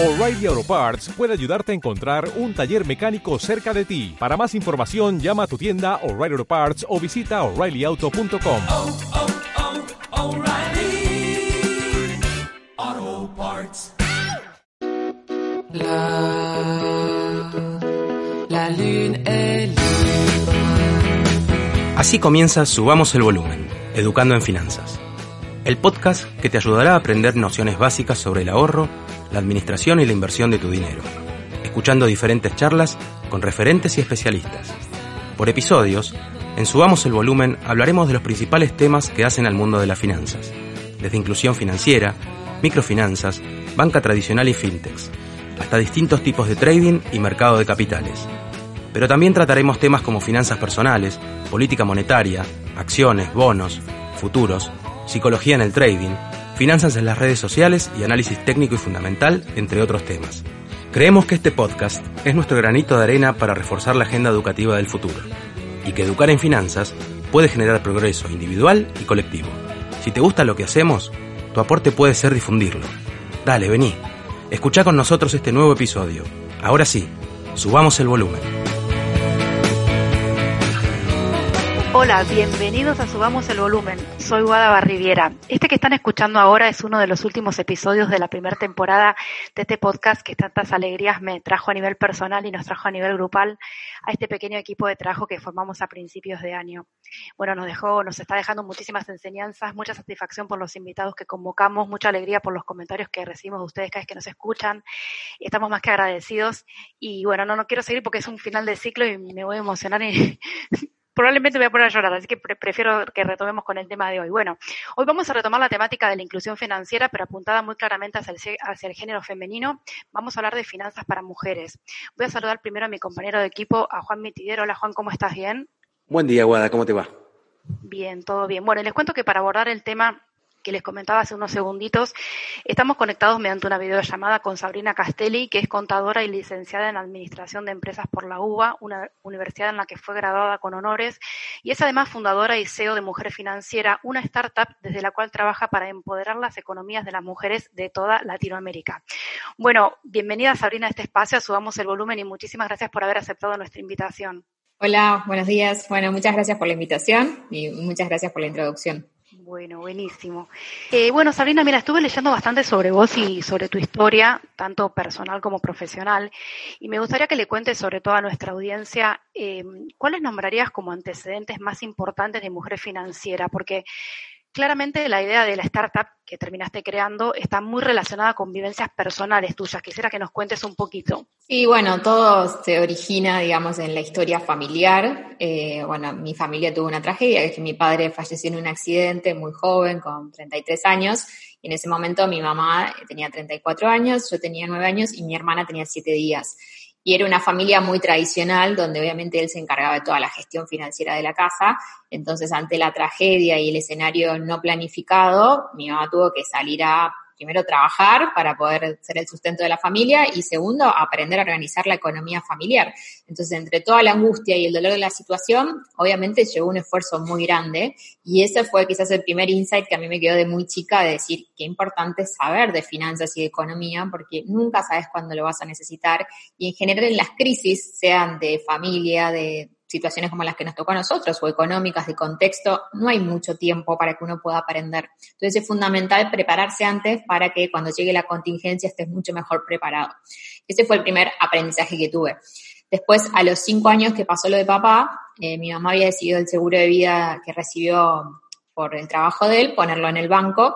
O'Reilly Auto Parts puede ayudarte a encontrar un taller mecánico cerca de ti. Para más información, llama a tu tienda O'Reilly Auto Parts o visita oreillyauto.com. oh, oh, O'Reilly Auto Parts. La, la lune est libre. Así comienza Subamos el Volumen, Educando en Finanzas. El podcast que te ayudará a aprender nociones básicas sobre el ahorro, la administración y la inversión de tu dinero, escuchando diferentes charlas con referentes y especialistas. Por episodios, en Subamos el Volumen hablaremos de los principales temas que hacen al mundo de las finanzas, desde inclusión financiera, microfinanzas, banca tradicional y fintechs, hasta distintos tipos de trading y mercado de capitales. Pero también trataremos temas como finanzas personales, política monetaria, acciones, bonos, futuros, psicología en el trading, finanzas en las redes sociales y análisis técnico y fundamental, entre otros temas. Creemos que este podcast es nuestro granito de arena para reforzar la agenda educativa del futuro y que educar en finanzas puede generar progreso individual y colectivo. Si te gusta lo que hacemos, tu aporte puede ser difundirlo. Dale, vení. Escucha con nosotros este nuevo episodio. Ahora sí, subamos el volumen. Hola, bienvenidos a Subamos el Volumen. Soy Guada Barriviera. Este que están escuchando ahora es uno de los últimos episodios de la primera temporada de este podcast que tantas alegrías me trajo a nivel personal y nos trajo a nivel grupal a este pequeño equipo de trabajo que formamos a principios de año. Bueno, nos dejó, nos está dejando muchísimas enseñanzas, mucha satisfacción por los invitados que convocamos, mucha alegría por los comentarios que recibimos de ustedes cada vez que nos escuchan. Estamos más que agradecidos. Y bueno, no, no quiero seguir porque es un final de ciclo y me voy a emocionar y probablemente me voy a poner a llorar, así que pre prefiero que retomemos con el tema de hoy. Bueno, hoy vamos a retomar la temática de la inclusión financiera, pero apuntada muy claramente hacia el, hacia el, género femenino. Vamos a hablar de finanzas para mujeres. Voy a saludar primero a mi compañero de equipo, a Juan Mitidero. Hola Juan, ¿cómo estás? ¿Bien? Buen día, Guada, ¿cómo te va? Bien, todo bien. Bueno, les cuento que para abordar el tema que les comentaba hace unos segunditos, estamos conectados mediante una videollamada con Sabrina Castelli, que es contadora y licenciada en Administración de Empresas por la UBA, una universidad en la que fue graduada con honores, y es además fundadora y CEO de Mujer Financiera, una startup desde la cual trabaja para empoderar las economías de las mujeres de toda Latinoamérica. Bueno, bienvenida Sabrina a este espacio, subamos el volumen y muchísimas gracias por haber aceptado nuestra invitación. Hola, buenos días. Bueno, muchas gracias por la invitación y muchas gracias por la introducción. Bueno, buenísimo. Eh, bueno, Sabrina, mira, estuve leyendo bastante sobre vos y sobre tu historia, tanto personal como profesional, y me gustaría que le cuentes sobre todo a nuestra audiencia eh, cuáles nombrarías como antecedentes más importantes de mujer financiera, porque claramente la idea de la startup que terminaste creando está muy relacionada con vivencias personales tuyas. Quisiera que nos cuentes un poquito. Sí, bueno, todo se origina, digamos, en la historia familiar. Eh, bueno, mi familia tuvo una tragedia, que es que mi padre falleció en un accidente muy joven, con 33 años, y en ese momento mi mamá tenía 34 años, yo tenía 9 años y mi hermana tenía 7 días. Y era una familia muy tradicional, donde obviamente él se encargaba de toda la gestión financiera de la casa. Entonces, ante la tragedia y el escenario no planificado, mi mamá tuvo que salir a primero trabajar para poder ser el sustento de la familia y segundo, aprender a organizar la economía familiar. Entonces, entre toda la angustia y el dolor de la situación, obviamente llegó un esfuerzo muy grande y ese fue quizás el primer insight que a mí me quedó de muy chica de decir qué importante es saber de finanzas y de economía porque nunca sabes cuándo lo vas a necesitar y en general en las crisis, sean de familia, de situaciones como las que nos tocó a nosotros o económicas de contexto, no hay mucho tiempo para que uno pueda aprender. Entonces es fundamental prepararse antes para que cuando llegue la contingencia estés mucho mejor preparado. Ese fue el primer aprendizaje que tuve. Después, a los cinco años que pasó lo de papá, eh, mi mamá había decidido el seguro de vida que recibió por el trabajo de él, ponerlo en el banco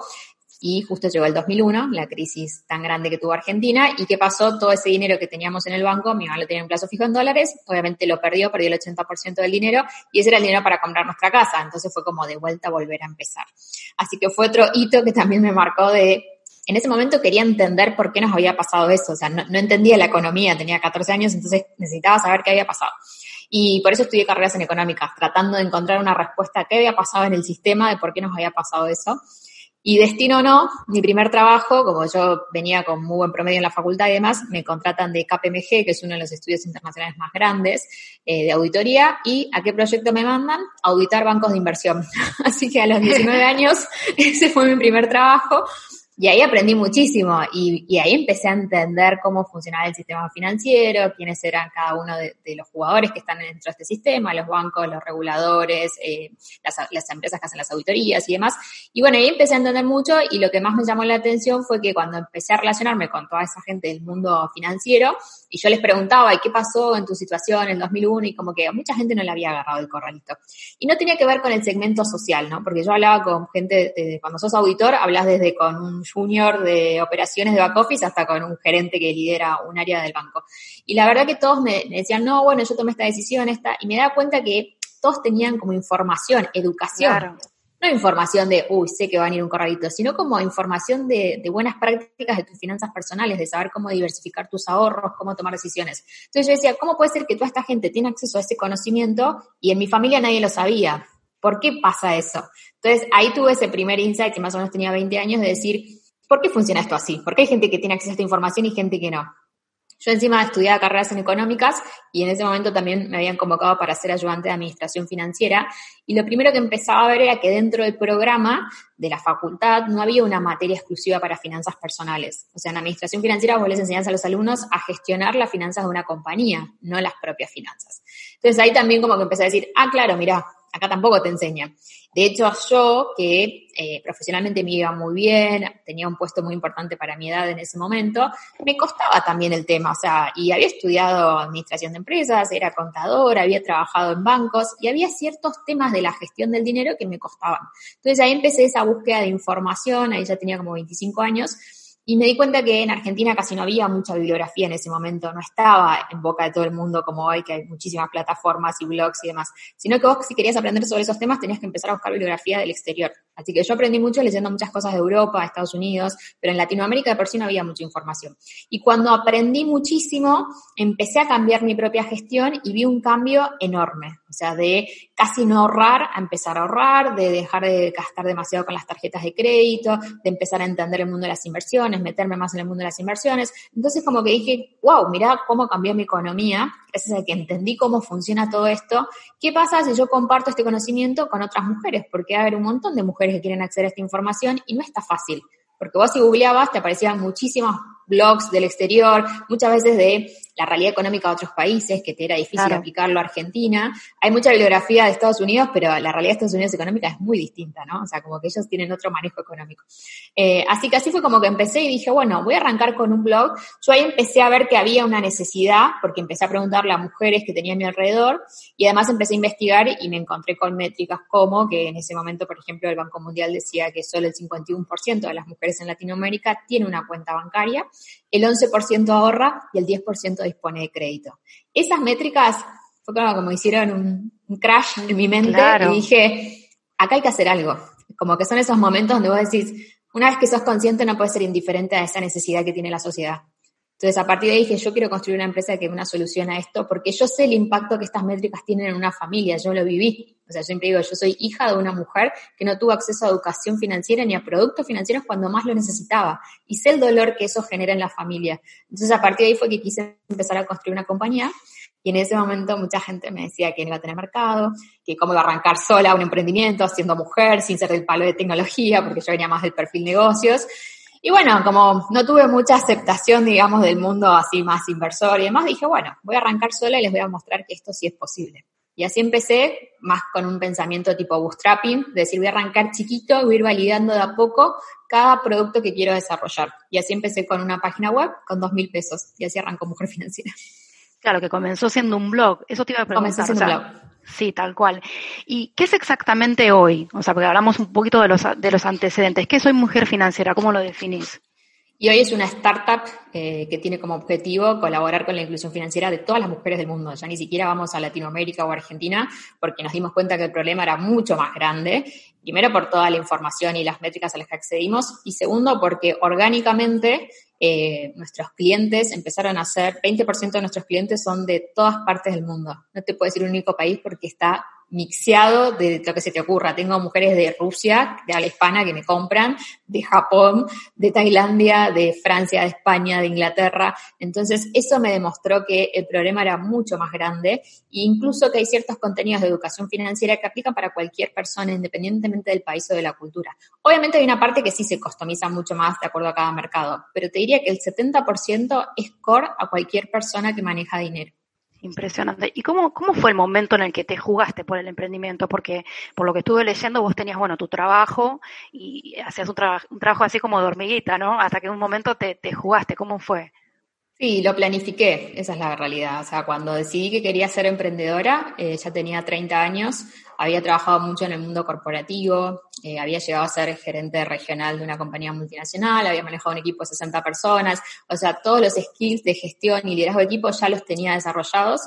y justo llegó el 2001, la crisis tan grande que tuvo Argentina, y ¿qué pasó? Todo ese dinero que teníamos en el banco, mi mamá lo tenía en plazo fijo en dólares, obviamente lo perdió, perdió el 80% del dinero, y ese era el dinero para comprar nuestra casa, entonces fue como de vuelta volver a empezar. Así que fue otro hito que también me marcó de, en ese momento quería entender por qué nos había pasado eso, o sea, no, no entendía la economía, tenía 14 años, entonces necesitaba saber qué había pasado. Y por eso estudié carreras en económicas, tratando de encontrar una respuesta a qué había pasado en el sistema, de por qué nos había pasado eso. Y destino o no, mi primer trabajo, como yo venía con muy buen promedio en la facultad y demás, me contratan de KPMG, que es uno de los estudios internacionales más grandes eh, de auditoría. ¿Y a qué proyecto me mandan? Auditar bancos de inversión. Así que a los 19 años, ese fue mi primer trabajo. Y ahí aprendí muchísimo y, y, ahí empecé a entender cómo funcionaba el sistema financiero, quiénes eran cada uno de, los jugadores que están dentro de este sistema, los bancos, los reguladores, eh, las, empresas que hacen las auditorías y demás. Y bueno, ahí empecé a entender mucho y lo que más me llamó la atención fue que cuando empecé a relacionarme con toda esa gente del mundo financiero y yo les preguntaba, ¿y qué pasó en tu situación en 2001? Y como que mucha gente no le había agarrado el corralito. Y no tenía que ver con el segmento social, ¿no? Porque yo hablaba con gente, cuando sos auditor, hablas desde con un junior de operaciones de back office hasta con un gerente que lidera un área del banco. Y la verdad que todos me, me decían, no, bueno, yo tomé esta decisión, esta, y me da cuenta que todos tenían como información, educación. Claro. No información de, uy, sé que va a venir un corralito, sino como información de, de, buenas prácticas de tus finanzas personales, de saber cómo diversificar tus ahorros, cómo tomar decisiones. Entonces yo decía, ¿cómo puede ser que toda esta gente tiene acceso a ese conocimiento y en mi familia nadie lo sabía? ¿Por qué pasa eso? Entonces ahí tuve ese primer insight que más o menos tenía 20 años de decir, ¿por qué funciona esto así? ¿Por qué hay gente que tiene acceso a esta información y gente que no? Yo encima estudiaba carreras en económicas y en ese momento también me habían convocado para ser ayudante de administración financiera y lo primero que empezaba a ver era que dentro del programa de la facultad no había una materia exclusiva para finanzas personales. O sea, en administración financiera vos les enseñás a los alumnos a gestionar las finanzas de una compañía, no las propias finanzas. Entonces ahí también como que empecé a decir, ah, claro, mira, acá tampoco te enseñan. De hecho, yo, que eh, profesionalmente me iba muy bien, tenía un puesto muy importante para mi edad en ese momento, me costaba también el tema, o sea, y había estudiado administración de empresas, era contadora, había trabajado en bancos y había ciertos temas de la gestión del dinero que me costaban. Entonces ahí empecé esa búsqueda de información, ahí ya tenía como 25 años, y me di cuenta que en Argentina casi no había mucha bibliografía en ese momento, no estaba en boca de todo el mundo como hoy, que hay muchísimas plataformas y blogs y demás, sino que vos si querías aprender sobre esos temas tenías que empezar a buscar bibliografía del exterior. Así que yo aprendí mucho leyendo muchas cosas de Europa, Estados Unidos, pero en Latinoamérica de por sí no había mucha información. Y cuando aprendí muchísimo, empecé a cambiar mi propia gestión y vi un cambio enorme. O sea, de casi no ahorrar a empezar a ahorrar, de dejar de gastar demasiado con las tarjetas de crédito, de empezar a entender el mundo de las inversiones, meterme más en el mundo de las inversiones. Entonces como que dije, wow, mira cómo cambió mi economía, gracias a que entendí cómo funciona todo esto. ¿Qué pasa si yo comparto este conocimiento con otras mujeres? Porque va a haber un montón de mujeres que quieren acceder a esta información y no está fácil. Porque vos si googleabas te aparecían muchísimas blogs del exterior, muchas veces de la realidad económica de otros países, que te era difícil claro. aplicarlo a Argentina. Hay mucha bibliografía de Estados Unidos, pero la realidad de Estados Unidos económica es muy distinta, ¿no? O sea, como que ellos tienen otro manejo económico. Eh, así que así fue como que empecé y dije, bueno, voy a arrancar con un blog. Yo ahí empecé a ver que había una necesidad, porque empecé a preguntarle a mujeres que tenía a mi alrededor, y además empecé a investigar y me encontré con métricas como que en ese momento, por ejemplo, el Banco Mundial decía que solo el 51% de las mujeres en Latinoamérica tiene una cuenta bancaria, el 11% ahorra y el 10% dispone de crédito. Esas métricas fue como, como hicieron un, un, crash en mi mente claro. y dije, acá hay que hacer algo. Como que son esos momentos donde vos decís, una vez que sos consciente no puedes ser indiferente a esa necesidad que tiene la sociedad. Entonces, a partir de ahí dije, yo quiero construir una empresa que dé una solución a esto, porque yo sé el impacto que estas métricas tienen en una familia, yo lo viví. O sea, yo siempre digo, yo soy hija de una mujer que no tuvo acceso a educación financiera ni a productos financieros cuando más lo necesitaba. Y sé el dolor que eso genera en la familia. Entonces, a partir de ahí fue que quise empezar a construir una compañía. Y en ese momento mucha gente me decía que no iba a tener mercado, que cómo iba a arrancar sola un emprendimiento siendo mujer, sin ser del palo de tecnología, porque yo venía más del perfil negocios. Y bueno, como no tuve mucha aceptación, digamos, del mundo así más inversor y demás, dije, bueno, voy a arrancar sola y les voy a mostrar que esto sí es posible. Y así empecé, más con un pensamiento tipo bootstrapping, de decir, voy a arrancar chiquito, voy a ir validando de a poco cada producto que quiero desarrollar. Y así empecé con una página web con dos mil pesos. Y así arrancó Mujer Financiera. Claro, que comenzó siendo un blog. Eso te iba a preguntar. Comenzó siendo o sea, un blog. Sí, tal cual. ¿Y qué es exactamente hoy? O sea, porque hablamos un poquito de los, de los antecedentes. ¿Qué soy mujer financiera? ¿Cómo lo definís? Y hoy es una startup eh, que tiene como objetivo colaborar con la inclusión financiera de todas las mujeres del mundo. Ya ni siquiera vamos a Latinoamérica o Argentina porque nos dimos cuenta que el problema era mucho más grande. Primero por toda la información y las métricas a las que accedimos y segundo porque orgánicamente eh, nuestros clientes empezaron a ser, 20% de nuestros clientes son de todas partes del mundo. No te puedo decir un único país porque está mixeado de lo que se te ocurra. Tengo mujeres de Rusia, de habla hispana, que me compran, de Japón, de Tailandia, de Francia, de España, de Inglaterra. Entonces, eso me demostró que el problema era mucho más grande e incluso que hay ciertos contenidos de educación financiera que aplican para cualquier persona, independientemente del país o de la cultura. Obviamente hay una parte que sí se customiza mucho más de acuerdo a cada mercado, pero te diría que el 70% es core a cualquier persona que maneja dinero. Impresionante. ¿Y cómo, cómo fue el momento en el que te jugaste por el emprendimiento? Porque por lo que estuve leyendo, vos tenías, bueno, tu trabajo y hacías un, un trabajo así como de hormiguita, ¿no? Hasta que en un momento te, te jugaste. ¿Cómo fue? Sí, lo planifiqué, esa es la realidad. O sea, cuando decidí que quería ser emprendedora, eh, ya tenía 30 años, había trabajado mucho en el mundo corporativo, eh, había llegado a ser gerente regional de una compañía multinacional, había manejado un equipo de 60 personas, o sea, todos los skills de gestión y liderazgo de equipo ya los tenía desarrollados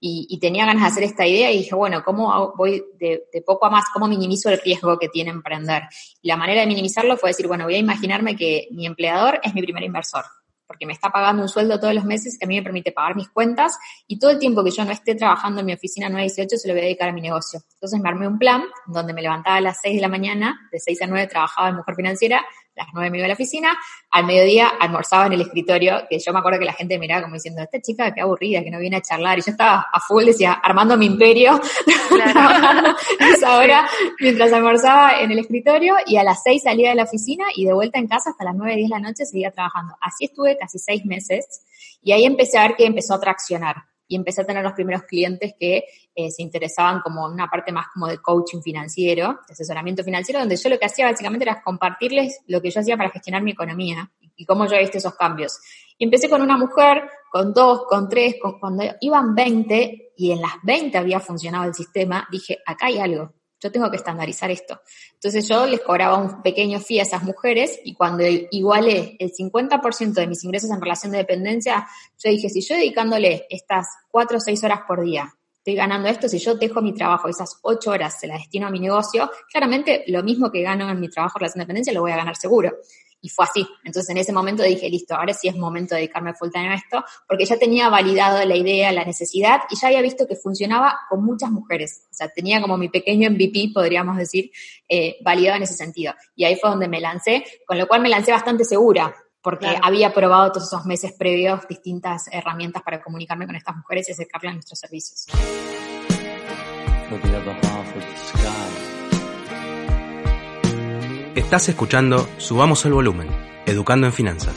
y, tenía ganas de hacer esta idea y dije, bueno, ¿cómo voy de, de, poco a más? ¿Cómo minimizo el riesgo que tiene emprender? Y la manera de minimizarlo fue decir, bueno, voy a imaginarme que mi empleador es mi primer inversor porque me está pagando un sueldo todos los meses que a mí me permite pagar mis cuentas y todo el tiempo que yo no esté trabajando en mi oficina 918 se lo voy a dedicar a mi negocio. Entonces me armé un plan donde me levantaba a las 6 de la mañana, de 6 a 9 trabajaba en Mujer Financiera, las nueve me iba a la oficina, al mediodía almorzaba en el escritorio, que yo me acuerdo que la gente miraba como diciendo, esta chica qué aburrida, que no viene a charlar, y yo estaba a full, decía, armando mi imperio, claro. esa hora, mientras almorzaba en el escritorio, y a las seis salía de la oficina y de vuelta en casa hasta las nueve, diez de la noche seguía trabajando. Así estuve casi seis meses, y ahí empecé a ver que empezó a traccionar y empecé a tener los primeros clientes que eh, se interesaban como en una parte más como de coaching financiero, de asesoramiento financiero, donde yo lo que hacía básicamente era compartirles lo que yo hacía para gestionar mi economía y cómo yo he visto esos cambios. Y empecé con una mujer, con dos, con tres, cuando iban 20 y en las 20 había funcionado el sistema, dije, acá hay algo yo tengo que estandarizar esto. Entonces yo les cobraba un pequeño fee a esas mujeres y cuando igualé el 50% de mis ingresos en relación de dependencia, yo dije, si yo dedicándole estas 4 o 6 horas por día, estoy ganando esto, si yo dejo mi trabajo, esas 8 horas se las destino a mi negocio, claramente lo mismo que gano en mi trabajo en relación de dependencia lo voy a ganar seguro. Y fue así. Entonces en ese momento dije, listo, ahora sí es momento de dedicarme full time a esto, porque ya tenía validado la idea, la necesidad, y ya había visto que funcionaba con muchas mujeres. O sea, tenía como mi pequeño MVP, podríamos decir, eh, validado en ese sentido. Y ahí fue donde me lancé, con lo cual me lancé bastante segura, porque había probado todos esos meses previos distintas herramientas para comunicarme con estas mujeres y acercarlas a nuestros servicios. Estás escuchando Subamos el Volumen, Educando en Finanzas.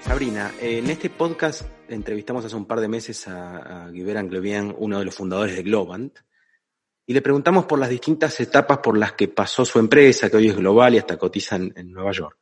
Sabrina, en este podcast entrevistamos hace un par de meses a, a Guibert uno de los fundadores de Globant, y le preguntamos por las distintas etapas por las que pasó su empresa, que hoy es global y hasta cotiza en, en Nueva York.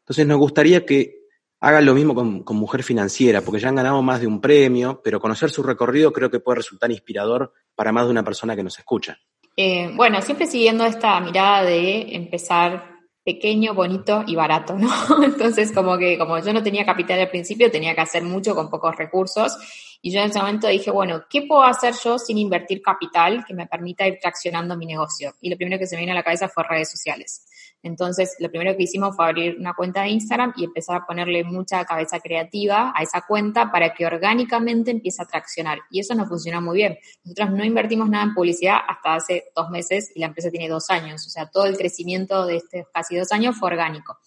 Entonces nos gustaría que hagan lo mismo con, Mujer Financiera, porque ya han ganado más de un premio, pero conocer su recorrido creo que puede resultar inspirador para más de una persona que nos escucha. Eh, bueno, siempre siguiendo esta mirada de empezar pequeño, bonito y barato, ¿no? Entonces, como que como yo no tenía capital al principio, tenía que hacer mucho con pocos recursos. Y yo en ese momento dije, bueno, ¿qué puedo hacer yo sin invertir capital que me permita ir traccionando mi negocio? Y lo primero que se me vino a la cabeza fue redes sociales. Entonces, lo primero que hicimos fue abrir una cuenta de Instagram y empezar a ponerle mucha cabeza creativa a esa cuenta para que orgánicamente empiece a traccionar. Y eso nos funcionó muy bien. Nosotros no invertimos nada en publicidad hasta hace dos meses y la empresa tiene dos años. O sea, todo el crecimiento de estos casi dos años fue orgánico.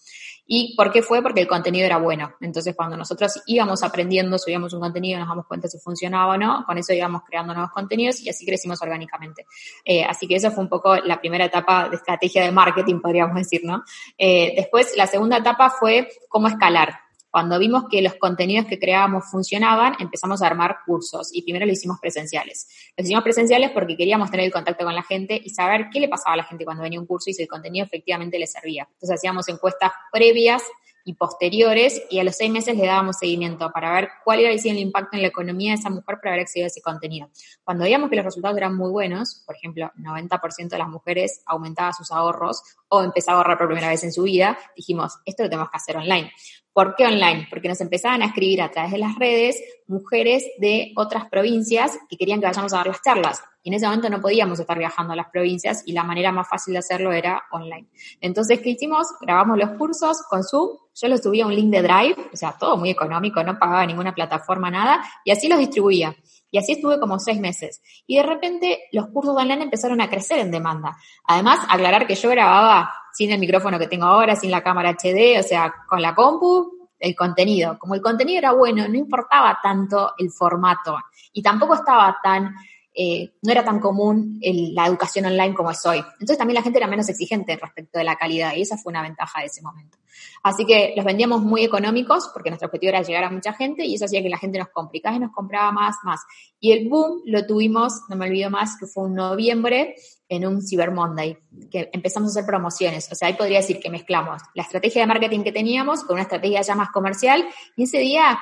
¿Y por qué fue? Porque el contenido era bueno. Entonces, cuando nosotros íbamos aprendiendo, subíamos un contenido, nos damos cuenta si funcionaba o no, con eso íbamos creando nuevos contenidos y así crecimos orgánicamente. Eh, así que eso fue un poco la primera etapa de estrategia de marketing, podríamos decir, ¿no? Eh, después, la segunda etapa fue cómo escalar. Cuando vimos que los contenidos que creábamos funcionaban, empezamos a armar cursos y primero lo hicimos presenciales. Los hicimos presenciales porque queríamos tener el contacto con la gente y saber qué le pasaba a la gente cuando venía un curso y si el contenido efectivamente le servía. Entonces hacíamos encuestas previas y posteriores y a los seis meses le dábamos seguimiento para ver cuál iba a ser el impacto en la economía de esa mujer por haber accedido a ese contenido. Cuando veíamos que los resultados eran muy buenos, por ejemplo, 90% de las mujeres aumentaba sus ahorros o empezaba a ahorrar por primera vez en su vida, dijimos, esto lo tenemos que hacer online. ¿Por qué online? Porque nos empezaban a escribir a través de las redes mujeres de otras provincias que querían que vayamos a dar las charlas. Y en ese momento no podíamos estar viajando a las provincias y la manera más fácil de hacerlo era online. Entonces, ¿qué hicimos? Grabamos los cursos con Zoom. Yo los subía un link de Drive, o sea, todo muy económico, no pagaba ninguna plataforma, nada, y así los distribuía. Y así estuve como seis meses. Y de repente los cursos online empezaron a crecer en demanda. Además, aclarar que yo grababa sin el micrófono que tengo ahora, sin la cámara HD, o sea, con la compu, el contenido. Como el contenido era bueno, no importaba tanto el formato y tampoco estaba tan, eh, no era tan común la educación online como es hoy. Entonces también la gente era menos exigente respecto de la calidad y esa fue una ventaja de ese momento. Así que los vendíamos muy económicos porque nuestro objetivo era llegar a mucha gente y eso hacía que la gente nos comprara y nos compraba más, más. Y el boom lo tuvimos, no me olvido más, que fue en noviembre en un Cyber Monday, que empezamos a hacer promociones. O sea, ahí podría decir que mezclamos la estrategia de marketing que teníamos con una estrategia ya más comercial y ese día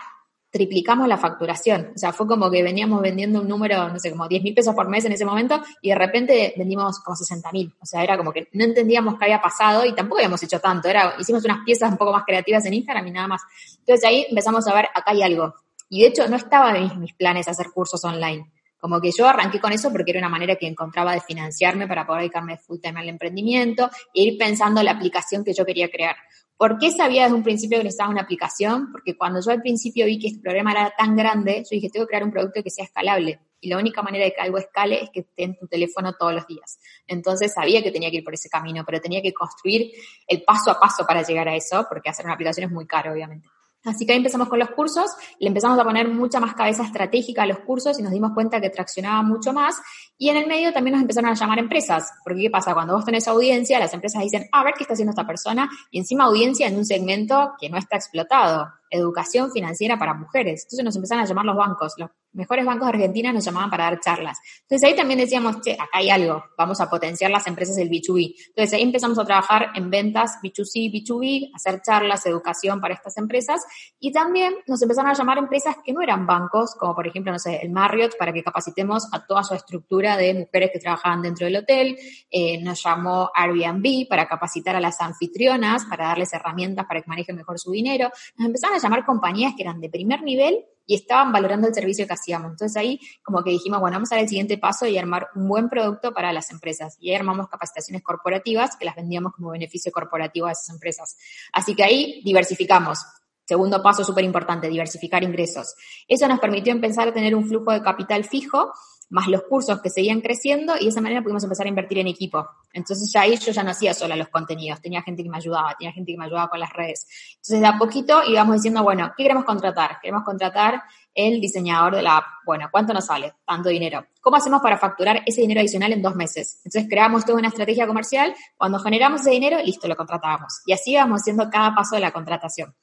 triplicamos la facturación. O sea, fue como que veníamos vendiendo un número, no sé, como 10 mil pesos por mes en ese momento y de repente vendimos como 60 mil. O sea, era como que no entendíamos qué había pasado y tampoco habíamos hecho tanto. Era, hicimos unas piezas un poco más creativas en Instagram y nada más. Entonces ahí empezamos a ver, acá hay algo. Y de hecho no estaba en mis, planes hacer cursos online. Como que yo arranqué con eso porque era una manera que encontraba de financiarme para poder dedicarme full time al emprendimiento e ir pensando la aplicación que yo quería crear. ¿Por qué sabía desde un principio que necesitaba una aplicación? Porque cuando yo al principio vi que este problema era tan grande, yo dije, tengo que crear un producto que sea escalable. Y la única manera de que algo escale es que esté en tu teléfono todos los días. Entonces sabía que tenía que ir por ese camino, pero tenía que construir el paso a paso para llegar a eso, porque hacer una aplicación es muy caro, obviamente. Así que ahí empezamos con los cursos, le empezamos a poner mucha más cabeza estratégica a los cursos y nos dimos cuenta que traccionaba mucho más. Y en el medio también nos empezaron a llamar empresas, porque ¿qué pasa? Cuando vos tenés audiencia, las empresas dicen, a ver qué está haciendo esta persona, y encima audiencia en un segmento que no está explotado, educación financiera para mujeres. Entonces nos empezaron a llamar los bancos, los mejores bancos de Argentina nos llamaban para dar charlas. Entonces ahí también decíamos, che, acá hay algo, vamos a potenciar las empresas del B2B. Entonces ahí empezamos a trabajar en ventas B2C, B2B, hacer charlas, educación para estas empresas y también nos empezaron a llamar empresas que no eran bancos, como por ejemplo, no sé, el Marriott, para que capacitemos a toda su estructura de mujeres que trabajaban dentro del hotel. Eh, nos llamó Airbnb para capacitar a las anfitrionas, para darles herramientas para que manejen mejor su dinero. Nos empezaron a llamar compañías que eran de primer nivel y estaban valorando el servicio que hacíamos. Entonces ahí como que dijimos, bueno, vamos a dar el siguiente paso y armar un buen producto para las empresas. Y ahí armamos capacitaciones corporativas que las vendíamos como beneficio corporativo a esas empresas. Así que ahí diversificamos. Segundo paso súper importante, diversificar ingresos. Eso nos permitió empezar a tener un flujo de capital fijo más los cursos que seguían creciendo y de esa manera pudimos empezar a invertir en equipo. Entonces ya ahí yo ya no hacía sola los contenidos, tenía gente que me ayudaba, tenía gente que me ayudaba con las redes. Entonces de a poquito íbamos diciendo, bueno, ¿qué queremos contratar? Queremos contratar el diseñador de la app. Bueno, ¿cuánto nos sale? Tanto dinero. ¿Cómo hacemos para facturar ese dinero adicional en dos meses? Entonces creamos toda una estrategia comercial. Cuando generamos ese dinero, listo, lo contratábamos. Y así íbamos haciendo cada paso de la contratación.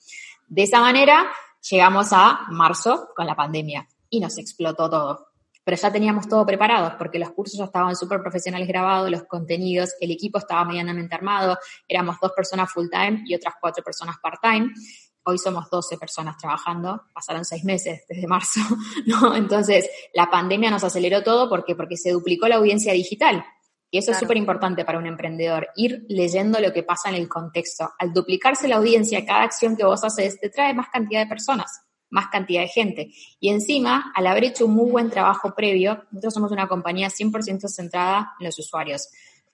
De esa manera llegamos a marzo con la pandemia y nos explotó todo pero ya teníamos todo preparado porque los cursos ya estaban súper profesionales grabados, los contenidos, el equipo estaba medianamente armado, éramos dos personas full time y otras cuatro personas part time. Hoy somos 12 personas trabajando, pasaron seis meses desde marzo, ¿no? Entonces, la pandemia nos aceleró todo porque, porque se duplicó la audiencia digital. Y eso es súper importante para un emprendedor, ir leyendo lo que pasa en el contexto. Al duplicarse la audiencia, cada acción que vos haces te trae más cantidad de personas más cantidad de gente. Y encima, al haber hecho un muy buen trabajo previo, nosotros somos una compañía 100% centrada en los usuarios.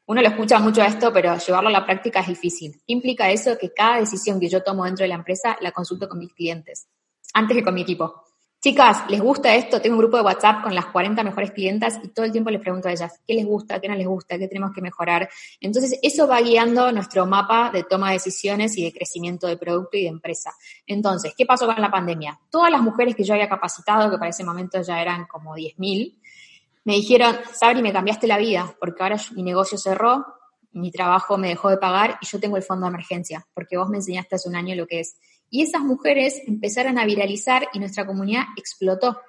Uno lo escucha mucho esto, pero llevarlo a la práctica es difícil. ¿Qué implica eso? Que cada decisión que yo tomo dentro de la empresa la consulto con mis clientes, antes que con mi equipo. Chicas, ¿les gusta esto? Tengo un grupo de WhatsApp con las 40 mejores clientas y todo el tiempo les pregunto a ellas qué les gusta, qué no les gusta, qué tenemos que mejorar. Entonces, eso va guiando nuestro mapa de toma de decisiones y de crecimiento de producto y de empresa. Entonces, ¿qué pasó con la pandemia? Todas las mujeres que yo había capacitado, que para ese momento ya eran como 10.000, me dijeron, Sabri, me cambiaste la vida, porque ahora mi negocio cerró, mi trabajo me dejó de pagar y yo tengo el fondo de emergencia, porque vos me enseñaste hace un año lo que es. Y esas mujeres empezaron a viralizar y nuestra comunidad explotó.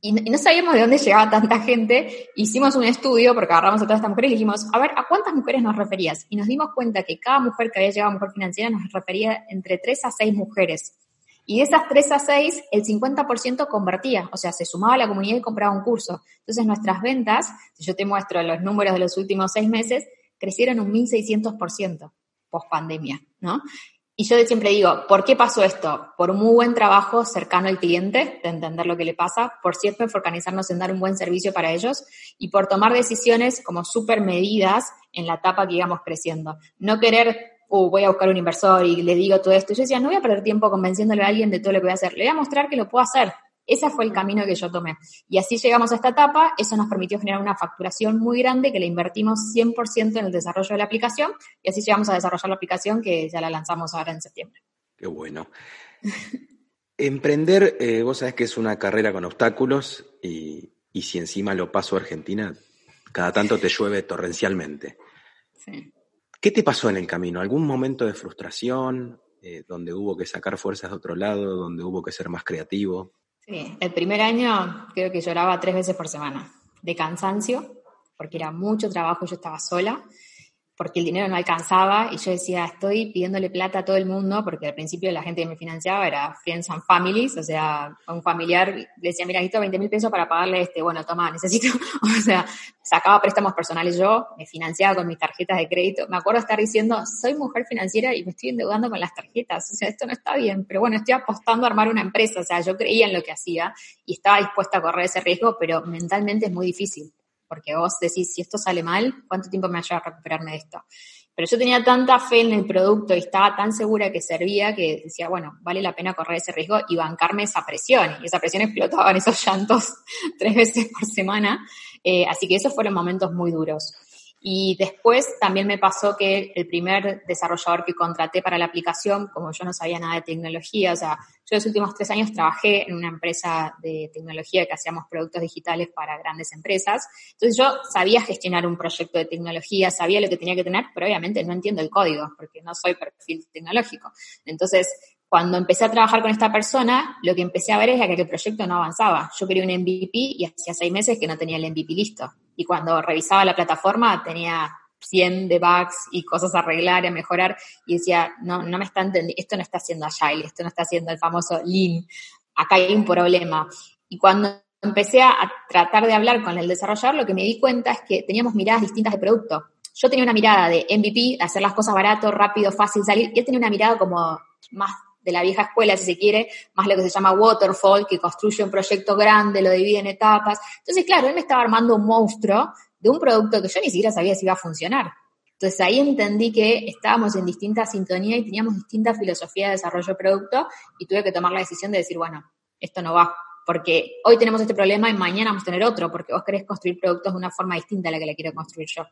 Y no sabíamos de dónde llegaba tanta gente. Hicimos un estudio porque agarramos a todas estas mujeres y dijimos, a ver, ¿a cuántas mujeres nos referías? Y nos dimos cuenta que cada mujer que había llegado a Mujer Financiera nos refería entre 3 a 6 mujeres. Y de esas 3 a 6, el 50% convertía, o sea, se sumaba a la comunidad y compraba un curso. Entonces nuestras ventas, si yo te muestro los números de los últimos seis meses, crecieron un 1.600% post pandemia, ¿no? Y yo siempre digo, ¿por qué pasó esto? Por un muy buen trabajo cercano al cliente, de entender lo que le pasa, por siempre organizarnos en dar un buen servicio para ellos y por tomar decisiones como súper medidas en la etapa que íbamos creciendo. No querer, uh, voy a buscar un inversor y le digo todo esto. Yo decía, no voy a perder tiempo convenciéndole a alguien de todo lo que voy a hacer. Le voy a mostrar que lo puedo hacer. Ese fue el camino que yo tomé. Y así llegamos a esta etapa, eso nos permitió generar una facturación muy grande que le invertimos 100% en el desarrollo de la aplicación y así llegamos a desarrollar la aplicación que ya la lanzamos ahora en septiembre. Qué bueno. Emprender, eh, vos sabés que es una carrera con obstáculos y, y si encima lo paso a Argentina, cada tanto te llueve torrencialmente. Sí. ¿Qué te pasó en el camino? ¿Algún momento de frustración eh, donde hubo que sacar fuerzas de otro lado, donde hubo que ser más creativo? El primer año creo que lloraba tres veces por semana, de cansancio, porque era mucho trabajo, yo estaba sola, porque el dinero no alcanzaba y yo decía, estoy pidiéndole plata a todo el mundo, porque al principio la gente que me financiaba era friends and families, o sea, un familiar le decía, mira, necesito 20 mil pesos para pagarle este, bueno, toma, necesito, o sea, sacaba préstamos personales yo, me financiaba con mis tarjetas de crédito, me acuerdo estar diciendo, soy mujer financiera y me estoy endeudando con las tarjetas, o sea, esto no está bien, pero bueno, estoy apostando a armar una empresa, o sea, yo creía en lo que hacía y estaba dispuesta a correr ese riesgo, pero mentalmente es muy difícil porque vos decís, si esto sale mal, ¿cuánto tiempo me va a recuperarme de esto? Pero yo tenía tanta fe en el producto y estaba tan segura que servía que decía, bueno, vale la pena correr ese riesgo y bancarme esa presión. Y esa presión explotaba en esos llantos tres veces por semana. Eh, así que esos fueron momentos muy duros. Y después también me pasó que el primer desarrollador que contraté para la aplicación, como yo no sabía nada de tecnología, o sea, yo los últimos tres años trabajé en una empresa de tecnología que hacíamos productos digitales para grandes empresas. Entonces yo sabía gestionar un proyecto de tecnología, sabía lo que tenía que tener, pero obviamente no entiendo el código porque no soy perfil tecnológico. Entonces, cuando empecé a trabajar con esta persona, lo que empecé a ver es que el proyecto no avanzaba. Yo quería un MVP y hacía seis meses que no tenía el MVP listo. Y cuando revisaba la plataforma tenía 100 de bugs y cosas a arreglar y a mejorar y decía, no, no me está entendiendo, esto no está haciendo Agile, esto no está haciendo el famoso Lean, acá hay un problema. Y cuando empecé a tratar de hablar con el desarrollador, lo que me di cuenta es que teníamos miradas distintas de producto. Yo tenía una mirada de MVP, hacer las cosas barato, rápido, fácil salir, y él tenía una mirada como más de la vieja escuela, si se quiere, más lo que se llama waterfall, que construye un proyecto grande, lo divide en etapas. Entonces, claro, él me estaba armando un monstruo de un producto que yo ni siquiera sabía si iba a funcionar. Entonces ahí entendí que estábamos en distinta sintonía y teníamos distinta filosofía de desarrollo de producto y tuve que tomar la decisión de decir, bueno, esto no va, porque hoy tenemos este problema y mañana vamos a tener otro, porque vos querés construir productos de una forma distinta a la que la quiero construir yo.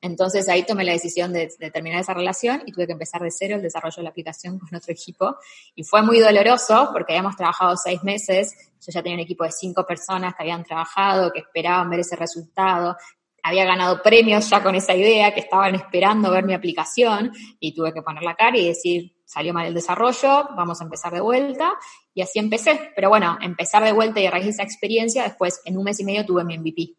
Entonces ahí tomé la decisión de, terminar esa relación y tuve que empezar de cero el desarrollo de la aplicación con otro equipo. Y fue muy doloroso porque habíamos trabajado seis meses, yo ya tenía un equipo de cinco personas que habían trabajado, que esperaban ver ese resultado, había ganado premios ya con esa idea, que estaban esperando ver mi aplicación y tuve que poner la cara y decir, salió mal el desarrollo, vamos a empezar de vuelta. Y así empecé. Pero bueno, empezar de vuelta y a raíz de esa experiencia, después en un mes y medio tuve mi MVP.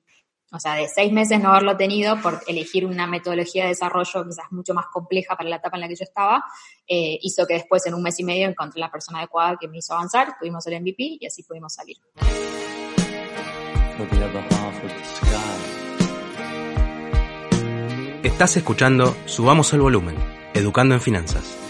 O sea, de seis meses no haberlo tenido por elegir una metodología de desarrollo quizás mucho más compleja para la etapa en la que yo estaba, eh, hizo que después en un mes y medio encontré la persona adecuada que me hizo avanzar, tuvimos el MVP y así pudimos salir. Estás escuchando Subamos el Volumen, Educando en Finanzas.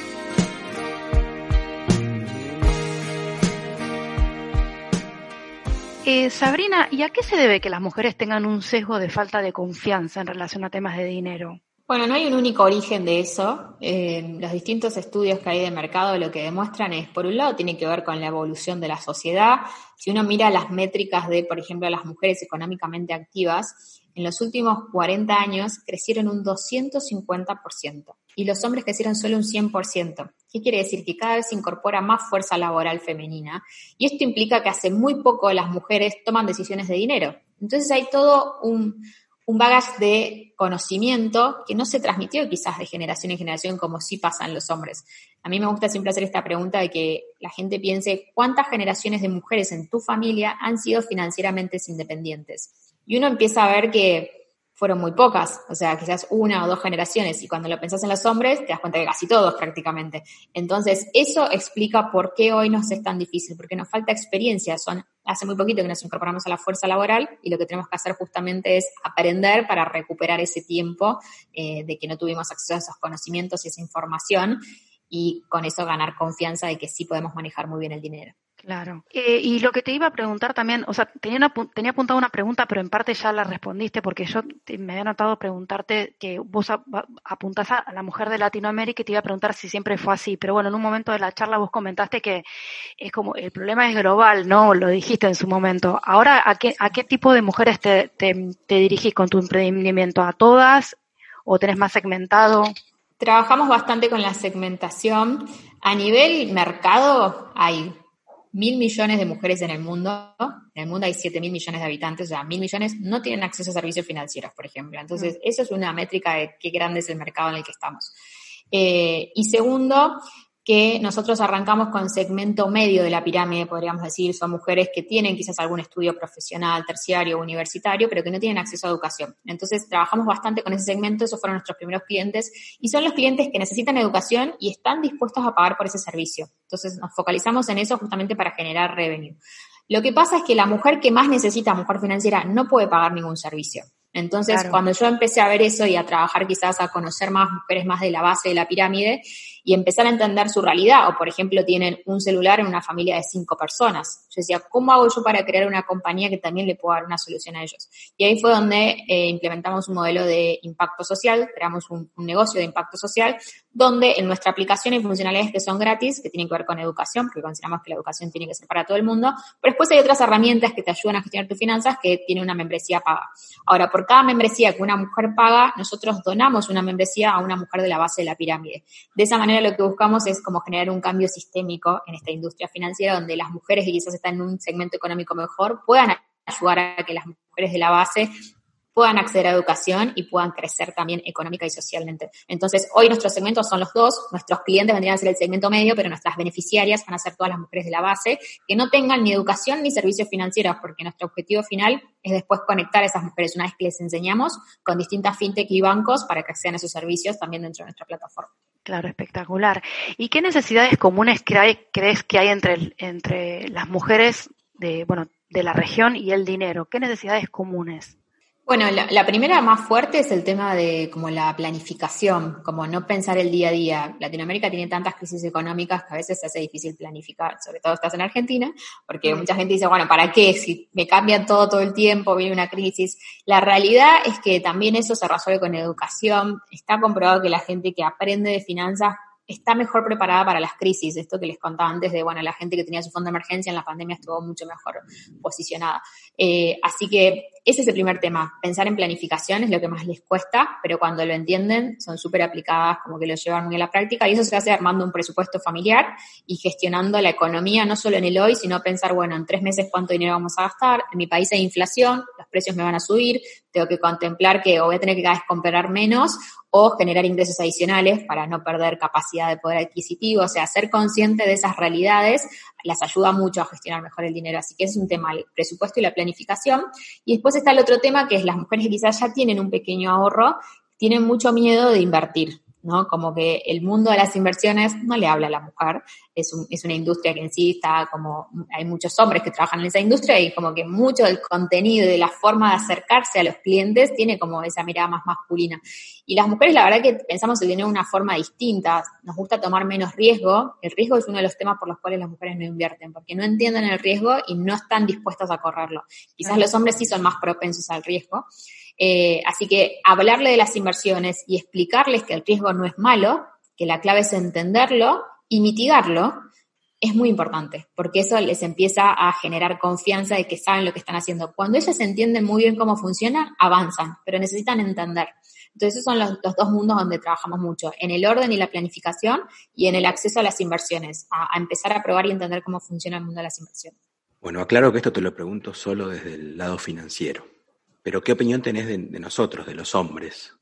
Eh, Sabrina, ¿y a qué se debe que las mujeres tengan un sesgo de falta de confianza en relación a temas de dinero? Bueno, no hay un único origen de eso. Eh, los distintos estudios que hay de mercado lo que demuestran es, por un lado, tiene que ver con la evolución de la sociedad. Si uno mira las métricas de, por ejemplo, las mujeres económicamente activas, en los últimos 40 años crecieron un 250% y los hombres crecieron solo un 100%. ¿Qué quiere decir? Que cada vez se incorpora más fuerza laboral femenina y esto implica que hace muy poco las mujeres toman decisiones de dinero. Entonces hay todo un, un bagaje de conocimiento que no se transmitió quizás de generación en generación como sí pasan los hombres. A mí me gusta siempre hacer esta pregunta de que la gente piense cuántas generaciones de mujeres en tu familia han sido financieramente independientes. Y uno empieza a ver que fueron muy pocas, o sea, quizás una o dos generaciones, y cuando lo pensás en los hombres, te das cuenta que casi todos prácticamente. Entonces, eso explica por qué hoy nos es tan difícil, porque nos falta experiencia. Son, hace muy poquito que nos incorporamos a la fuerza laboral y lo que tenemos que hacer justamente es aprender para recuperar ese tiempo eh, de que no tuvimos acceso a esos conocimientos y esa información y con eso ganar confianza de que sí podemos manejar muy bien el dinero. Claro. Eh, y lo que te iba a preguntar también, o sea, tenía, una, tenía apuntada una pregunta, pero en parte ya la respondiste, porque yo me había notado preguntarte que vos apuntás a la mujer de Latinoamérica y te iba a preguntar si siempre fue así, pero bueno, en un momento de la charla vos comentaste que es como, el problema es global, ¿no? Lo dijiste en su momento. Ahora, ¿a qué, a qué tipo de mujeres te, te, te dirigís con tu emprendimiento? ¿A todas? ¿O tenés más segmentado? Trabajamos bastante con la segmentación. A nivel mercado hay mil millones de mujeres en el mundo. En el mundo hay siete mil millones de habitantes, o sea, mil millones no tienen acceso a servicios financieros, por ejemplo. Entonces, mm. eso es una métrica de qué grande es el mercado en el que estamos. Eh, y segundo, que nosotros arrancamos con segmento medio de la pirámide, podríamos decir, son mujeres que tienen quizás algún estudio profesional, terciario universitario, pero que no tienen acceso a educación. Entonces, trabajamos bastante con ese segmento, esos fueron nuestros primeros clientes, y son los clientes que necesitan educación y están dispuestos a pagar por ese servicio. Entonces, nos focalizamos en eso justamente para generar revenue. Lo que pasa es que la mujer que más necesita mujer financiera no puede pagar ningún servicio. Entonces, cuando yo empecé a ver eso y a trabajar quizás a conocer más mujeres más de la base de la pirámide y empezar a entender su realidad, o por ejemplo tienen un celular en una familia de cinco personas. Yo decía, ¿cómo hago yo para crear una compañía que también le pueda dar una solución a ellos? Y ahí fue donde eh, implementamos un modelo de impacto social, creamos un, negocio de impacto social, donde en nuestra aplicación hay funcionalidades que son gratis, que tienen que ver con educación, porque consideramos que la educación tiene que ser para todo el mundo, pero después hay otras herramientas que te ayudan a gestionar tus finanzas que tienen una membresía paga. Ahora, por cada membresía que una mujer paga, nosotros donamos una membresía a una mujer de la base de la pirámide. De esa manera lo que buscamos es como generar un cambio sistémico en esta industria financiera donde las mujeres que quizás están en un segmento económico mejor puedan ayudar a que las mujeres de la base puedan acceder a educación y puedan crecer también económica y socialmente. Entonces, hoy nuestros segmentos son los dos, nuestros clientes vendrían a ser el segmento medio, pero nuestras beneficiarias van a ser todas las mujeres de la base que no tengan ni educación ni servicios financieros, porque nuestro objetivo final es después conectar a esas mujeres una vez que les enseñamos con distintas fintech y bancos para que accedan a esos servicios también dentro de nuestra plataforma. Claro, espectacular. ¿Y qué necesidades comunes crees que hay entre, entre las mujeres de, bueno, de la región y el dinero? ¿Qué necesidades comunes? Bueno, la, primera más fuerte es el tema de como la planificación, como no pensar el día a día. Latinoamérica tiene tantas crisis económicas que a veces se hace difícil planificar, sobre todo estás en Argentina, porque mm. mucha gente dice, bueno, ¿para qué? Si me cambian todo todo el tiempo, viene una crisis. La realidad es que también eso se resuelve con educación. Está comprobado que la gente que aprende de finanzas está mejor preparada para las crisis. Esto que les contaba antes de, bueno, la gente que tenía su fondo de emergencia en la pandemia estuvo mucho mejor posicionada. Eh, así que ese es el primer tema. Pensar en planificación es lo que más les cuesta, pero cuando lo entienden son súper aplicadas, como que lo llevan muy a la práctica y eso se hace armando un presupuesto familiar y gestionando la economía no solo en el hoy, sino pensar, bueno, en tres meses cuánto dinero vamos a gastar. En mi país hay inflación, los precios me van a subir, tengo que contemplar que o voy a tener que cada vez comprar menos o generar ingresos adicionales para no perder capacidad de poder adquisitivo. O sea, ser consciente de esas realidades las ayuda mucho a gestionar mejor el dinero. Así que es un tema, el presupuesto y la planificación. Y después está el otro tema que es las mujeres que quizás ya tienen un pequeño ahorro, tienen mucho miedo de invertir. ¿No? Como que el mundo de las inversiones no le habla a la mujer, es, es, una industria que en sí está como, hay muchos hombres que trabajan en esa industria y como que mucho del contenido y de la forma de acercarse a los clientes tiene como esa mirada más masculina. Y las mujeres, la verdad que pensamos el dinero de una forma distinta, nos gusta tomar menos riesgo, el riesgo es uno de los temas por los cuales las mujeres no invierten, porque no entienden el riesgo y no están dispuestas a correrlo. Quizás los hombres sí son más propensos al riesgo. Eh, así que hablarle de las inversiones y explicarles que el riesgo no es malo, que la clave es entenderlo y mitigarlo, es muy importante, porque eso les empieza a generar confianza de que saben lo que están haciendo. Cuando ellas entienden muy bien cómo funciona, avanzan, pero necesitan entender. Entonces, esos son los, dos mundos donde trabajamos mucho, en el orden y la planificación y en el acceso a las inversiones, a, empezar a probar y entender cómo funciona el mundo de las inversiones. Bueno, aclaro que esto te lo pregunto solo desde el lado financiero. Pero ¿qué opinión tenés de, nosotros, de los hombres,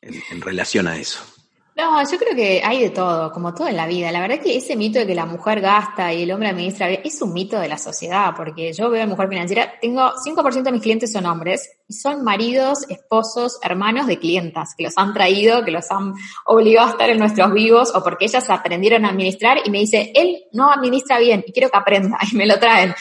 en, relación a eso? No, yo creo que hay de todo, como todo en la vida. La verdad que ese mito de que la mujer gasta y el hombre administra es un mito de la sociedad, porque yo veo a mujer financiera, tengo 5% de mis clientes son hombres, y son maridos, esposos, hermanos de clientas que los han traído, que los han obligado a estar en nuestros vivos o porque ellas aprendieron a administrar y me dice, él no administra bien y quiero que aprenda y me lo traen.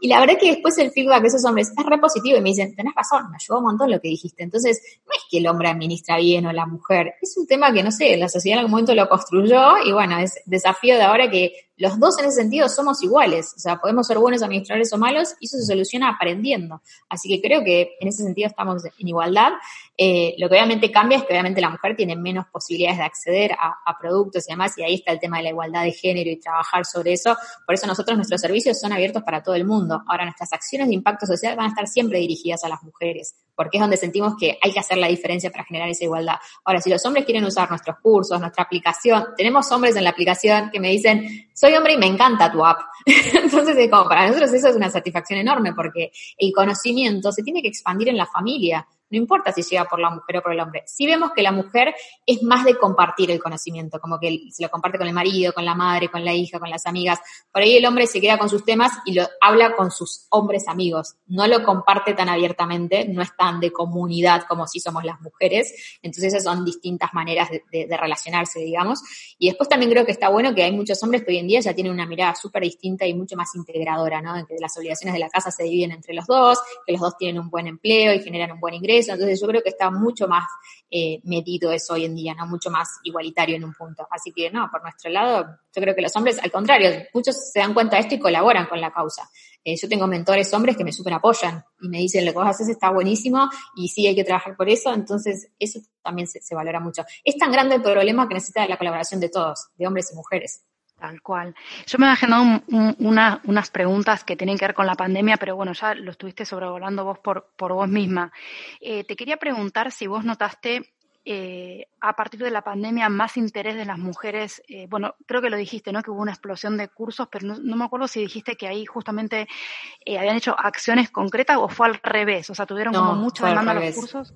y la verdad que después el feedback de esos hombres es re positivo y me dicen, tenés razón, me ayudó un montón lo que dijiste. Entonces, no es que el hombre administra bien o la mujer, es un tema que no sé, la sociedad en algún momento lo construyó y bueno, es desafío de ahora que los dos en ese sentido somos iguales, o sea, podemos ser buenos administradores o malos y eso se soluciona aprendiendo. Así que creo que en ese sentido estamos en igualdad. Eh, lo que obviamente cambia es que obviamente la mujer tiene menos posibilidades de acceder a, productos y demás, y ahí está el tema de la igualdad de género y trabajar sobre eso. Por eso nosotros nuestros servicios son abiertos para todo el mundo. Ahora nuestras acciones de impacto social van a estar siempre dirigidas a las mujeres, porque es donde sentimos que hay que hacer la diferencia para generar esa igualdad. Ahora, si los hombres quieren usar nuestros cursos, nuestra aplicación, tenemos hombres en la aplicación que me dicen, hombre y me encanta tu app. Entonces, como para nosotros eso es una satisfacción enorme, porque el conocimiento se tiene que expandir en la familia. No importa si llega por la mujer o por el hombre. Si vemos que la mujer es más de compartir el conocimiento, como que se lo comparte con el marido, con la madre, con la hija, con las amigas. Por ahí el hombre se queda con sus temas y lo habla con sus hombres amigos. No lo comparte tan abiertamente, no es tan de comunidad como si somos las mujeres. Entonces esas son distintas maneras de, relacionarse, digamos. Y después también creo que está bueno que hay muchos hombres que hoy en día ya tienen una mirada súper distinta y mucho más integradora, ¿no? En que las obligaciones de la casa se dividen entre los dos, que los dos tienen un buen empleo y generan un buen ingreso entonces yo creo que está mucho más eh, medido eso hoy en día, ¿no? Mucho más igualitario en un punto. Así que no, por nuestro lado, yo creo que los hombres, al contrario, muchos se dan cuenta de esto y colaboran con la causa. Eh, yo tengo mentores hombres que me super apoyan y me dicen lo que vos haces está buenísimo y sí hay que trabajar por eso, entonces eso también se, se valora mucho. Es tan grande el problema que necesita la colaboración de todos, de hombres y mujeres. Tal cual. Yo me he imaginado unas preguntas que tienen que ver con la pandemia, pero bueno, ya lo estuviste sobrevolando vos por, por vos misma. Eh, te quería preguntar si vos notaste eh, a partir de la pandemia más interés de las mujeres. Eh, bueno, creo que lo dijiste, ¿no? Que hubo una explosión de cursos, pero no, me acuerdo si dijiste que ahí justamente habían hecho acciones concretas o fue al revés. O sea, tuvieron como mucha demanda los cursos.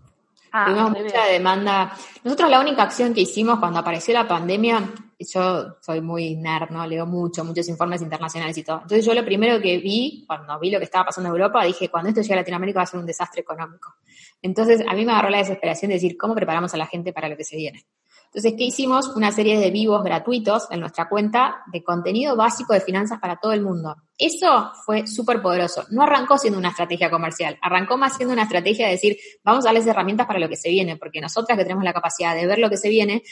Ah, Tuvimos mucha demanda. Nosotros la única acción que hicimos cuando apareció la pandemia, yo soy muy nerd, ¿no? Leo mucho, muchos informes internacionales y todo. Entonces yo lo primero que vi, cuando vi lo que estaba pasando en Europa, dije, cuando esto llegue a Latinoamérica va a ser un desastre económico. Entonces a mí me agarró la desesperación de decir, ¿cómo preparamos a la gente para lo que se viene? Entonces, ¿qué hicimos? Una serie de vivos gratuitos en nuestra cuenta de contenido básico de finanzas para todo el mundo. Eso fue súper poderoso. No arrancó siendo una estrategia comercial, arrancó más siendo una estrategia de decir, vamos a darles herramientas para lo que se viene, porque nosotras que tenemos la capacidad de ver lo que se viene,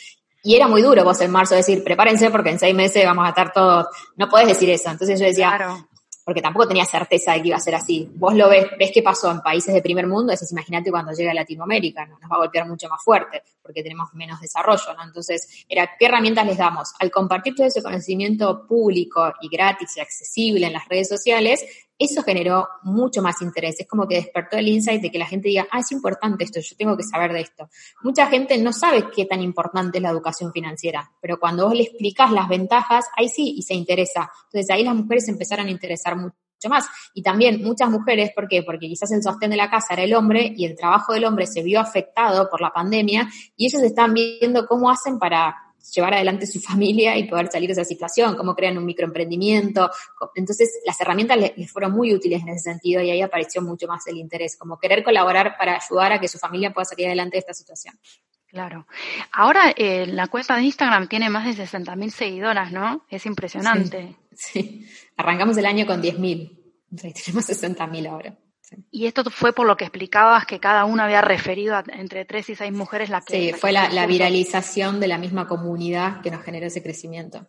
y era muy duro vos en marzo decir, prepárense porque en seis meses vamos a estar todos, no podés decir eso. Entonces yo decía, porque tampoco tenía certeza de que iba a ser así. Vos lo ves, ves qué pasó en países de primer mundo, decís, imagínate cuando llega a Latinoamérica, ¿no? nos va a golpear mucho más fuerte, porque tenemos menos desarrollo. Entonces, era, ¿qué herramientas les damos? Al compartir todo ese conocimiento público y gratis y accesible en las redes sociales, eso generó mucho más interés. Es como que despertó el insight de que la gente diga, ah, es importante esto, yo tengo que saber de esto. Mucha gente no sabe qué tan importante es la educación financiera, pero cuando vos le explicas las ventajas, ahí sí, y se interesa. Entonces ahí las mujeres empezaron a interesar mucho más. Y también muchas mujeres, ¿por qué? Porque quizás el sostén de la casa era el hombre y el trabajo del hombre se vio afectado por la pandemia y ellos están viendo cómo hacen para llevar adelante su familia y poder salir de esa situación, cómo crean un microemprendimiento. Entonces, las herramientas les, fueron muy útiles en ese sentido y ahí apareció mucho más el interés, como querer colaborar para ayudar a que su familia pueda salir adelante de esta situación. Claro. Ahora eh, la cuenta de Instagram tiene más de 60.000 seguidoras, ¿no? Es impresionante. Sí, arrancamos el año con 10.000, tenemos 60.000 ahora. Y esto fue por lo que explicabas que cada una había referido a entre tres y seis mujeres la que. Sí, fue la, viralización de la misma comunidad que nos generó ese crecimiento.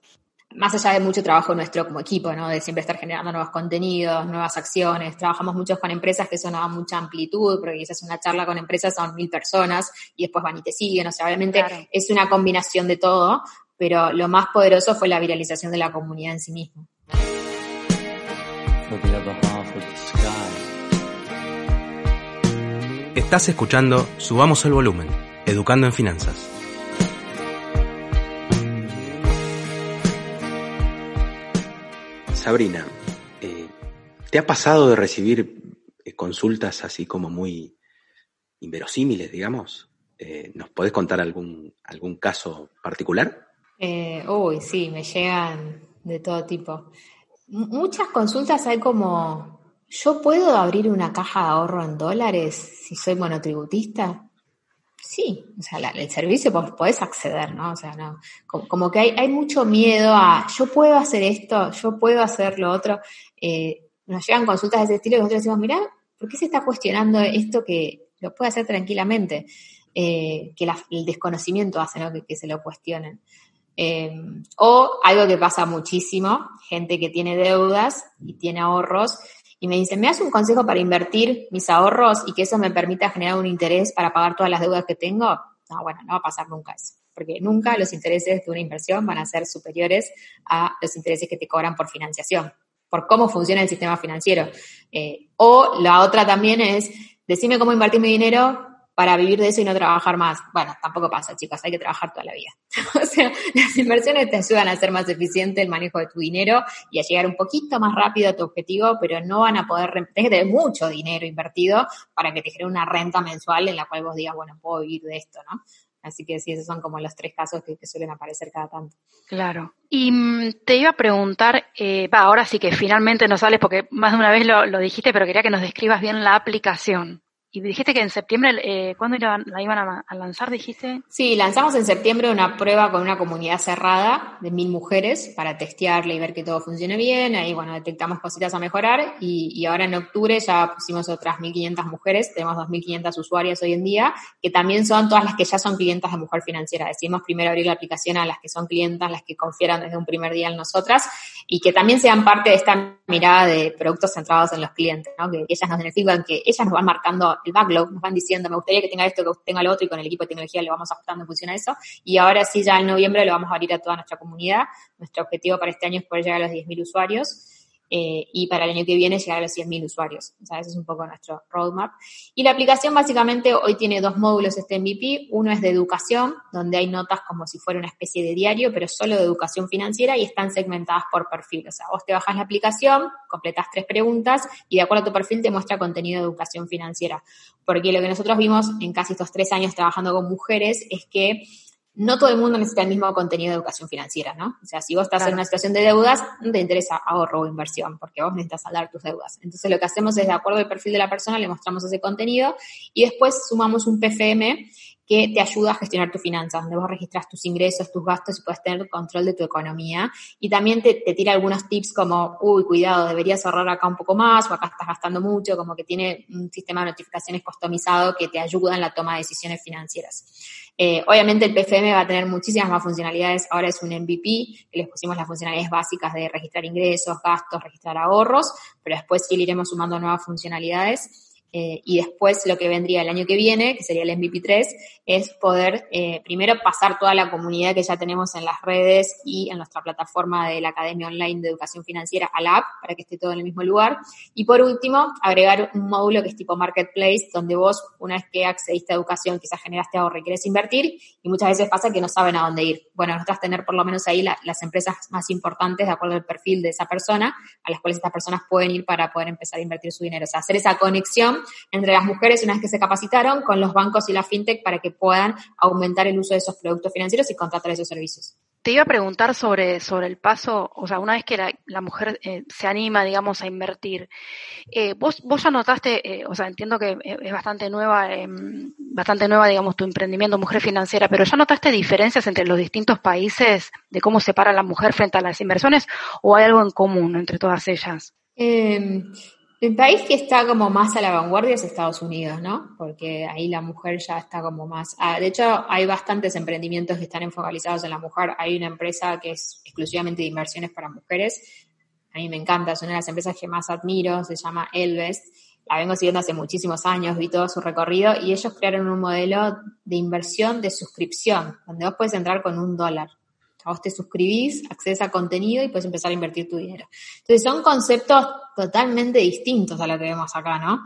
Más allá de mucho trabajo nuestro como equipo, ¿no? De siempre estar generando nuevos contenidos, nuevas acciones. Trabajamos mucho con empresas que son a mucha amplitud, porque quizás una charla con empresas son mil personas y después van y te siguen. O sea, obviamente es una combinación de todo, pero lo más poderoso fue la viralización de la comunidad en sí misma. Estás escuchando Subamos el Volumen, Educando en Finanzas. Sabrina, eh, ¿te ha pasado de recibir eh, consultas así como muy inverosímiles, digamos? Eh, ¿Nos podés contar algún, algún caso particular? uy, sí, me llegan de todo tipo. muchas consultas hay como ¿yo puedo abrir una caja de ahorro en dólares si soy monotributista? Sí, o sea, el servicio vos podés acceder, ¿no? O sea, no, como, que hay, hay, mucho miedo a, yo puedo hacer esto, yo puedo hacer lo otro. Eh, nos llegan consultas de ese estilo y nosotros decimos, mira, ¿por qué se está cuestionando esto que lo puede hacer tranquilamente? Eh, que el desconocimiento hace ¿no? que, se lo cuestionen. Eh, o algo que pasa muchísimo, gente que tiene deudas y tiene ahorros y me dicen, ¿me das un consejo para invertir mis ahorros y que eso me permita generar un interés para pagar todas las deudas que tengo? No, bueno, no va a pasar nunca eso, porque nunca los intereses de una inversión van a ser superiores a los intereses que te cobran por financiación, por cómo funciona el sistema financiero. Eh, o la otra también es, decime cómo invertir mi dinero para vivir de eso y no trabajar más. Bueno, tampoco pasa, chicos, hay que trabajar toda la vida. o sea, las inversiones te ayudan a ser más eficiente el manejo de tu dinero y a llegar un poquito más rápido a tu objetivo, pero no van a poder, tienes que tener mucho dinero invertido para que te genere una renta mensual en la cual vos digas, bueno, puedo vivir de esto, ¿no? Así que sí, esos son como los tres casos que, suelen aparecer cada tanto. Claro. Y mm, te iba a preguntar, eh, ahora sí que finalmente nos sales porque más de una vez lo dijiste, pero quería que nos describas bien la aplicación. Y dijiste que en septiembre, eh, ¿cuándo la iban a, lanzar, dijiste? Sí, lanzamos en septiembre una prueba con una comunidad cerrada de mil mujeres para testearla y ver que todo funcione bien. Ahí, bueno, detectamos cositas a mejorar y, y ahora en octubre ya pusimos otras 1.500 mujeres. Tenemos 2.500 usuarias hoy en día, que también son todas las que ya son clientas de Mujer Financiera. Decidimos primero abrir la aplicación a las que son clientas, las que confieran desde un primer día en nosotras y que también sean parte de esta mirada de productos centrados en los clientes, ¿no? que, ellas nos benefician, que ellas nos van marcando el backlog, nos van diciendo, me gustaría que tenga esto, que tenga lo otro, y con el equipo de tecnología le vamos ajustando en función a eso. Y ahora sí, ya en noviembre lo vamos a abrir a toda nuestra comunidad. Nuestro objetivo para este año es poder llegar a los 10.000 usuarios. Eh, y para el año que viene llegar a los 100.000 usuarios. O sea, ese es un poco nuestro roadmap. Y la aplicación básicamente hoy tiene dos módulos este MVP. Uno es de educación, donde hay notas como si fuera una especie de diario, pero solo de educación financiera y están segmentadas por perfil. O sea, vos te bajas la aplicación, completas tres preguntas y de acuerdo a tu perfil te muestra contenido de educación financiera. Porque lo que nosotros vimos en casi estos tres años trabajando con mujeres es que no todo el mundo necesita el mismo contenido de educación financiera, ¿no? O sea, si vos estás en una situación de deudas, no te interesa ahorro o inversión, porque vos necesitas saldar tus deudas. Entonces, lo que hacemos es, de acuerdo al perfil de la persona, le mostramos ese contenido y después sumamos un PFM que te ayuda a gestionar tus finanzas, donde vos registras tus ingresos, tus gastos y puedes tener control de tu economía. Y también te, te, tira algunos tips como, uy, cuidado, deberías ahorrar acá un poco más o acá estás gastando mucho, como que tiene un sistema de notificaciones customizado que te ayuda en la toma de decisiones financieras. Eh, obviamente el PFM va a tener muchísimas más funcionalidades. Ahora es un MVP, que les pusimos las funcionalidades básicas de registrar ingresos, gastos, registrar ahorros, pero después sí le iremos sumando nuevas funcionalidades. Eh, y después lo que vendría el año que viene, que sería el MVP3, es poder eh, primero pasar toda la comunidad que ya tenemos en las redes y en nuestra plataforma de la Academia Online de Educación Financiera a la app para que esté todo en el mismo lugar. Y por último, agregar un módulo que es tipo Marketplace, donde vos, una vez que accediste a educación, quizás generaste ahorro y quieres invertir, y muchas veces pasa que no saben a dónde ir. Bueno, nosotros tener por lo menos ahí las empresas más importantes de acuerdo al perfil de esa persona, a las cuales estas personas pueden ir para poder empezar a invertir su dinero. O sea, hacer esa conexión entre las mujeres una vez que se capacitaron con los bancos y la fintech para que puedan aumentar el uso de esos productos financieros y contratar esos servicios. Te iba a preguntar sobre, sobre el paso, o sea, una vez que la, mujer eh, se anima, digamos, a invertir, eh, vos, vos ya notaste, eh, o sea, entiendo que es bastante nueva, em, bastante nueva, digamos, tu emprendimiento Mujer Financiera, pero ¿ya notaste diferencias entre los distintos países de cómo se para la mujer frente a las inversiones o hay algo en común entre todas ellas? Eh, el país que está como más a la vanguardia es Estados Unidos, ¿no? Porque ahí la mujer ya está como más... Ah, de hecho, hay bastantes emprendimientos que están enfocalizados en la mujer. Hay una empresa que es exclusivamente de inversiones para mujeres. A mí me encanta, es una de las empresas que más admiro, se llama Elvest. La vengo siguiendo hace muchísimos años, vi todo su recorrido y ellos crearon un modelo de inversión de suscripción, donde vos puedes entrar con un dólar. A vos te suscribís, accedes a contenido y puedes empezar a invertir tu dinero. Entonces son conceptos totalmente distintos a lo que vemos acá, ¿no?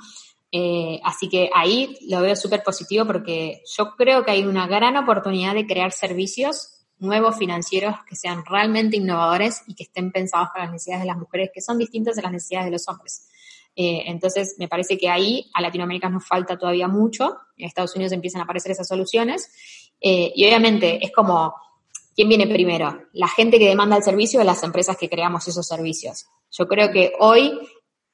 Eh, así que ahí lo veo súper positivo porque yo creo que hay una gran oportunidad de crear servicios nuevos financieros que sean realmente innovadores y que estén pensados para las necesidades de las mujeres, que son distintas de las necesidades de los hombres. Eh, entonces, me parece que ahí a Latinoamérica nos falta todavía mucho. En Estados Unidos empiezan a aparecer esas soluciones. Eh, y obviamente es como ¿Quién viene primero? ¿La gente que demanda el servicio o las empresas que creamos esos servicios? Yo creo que hoy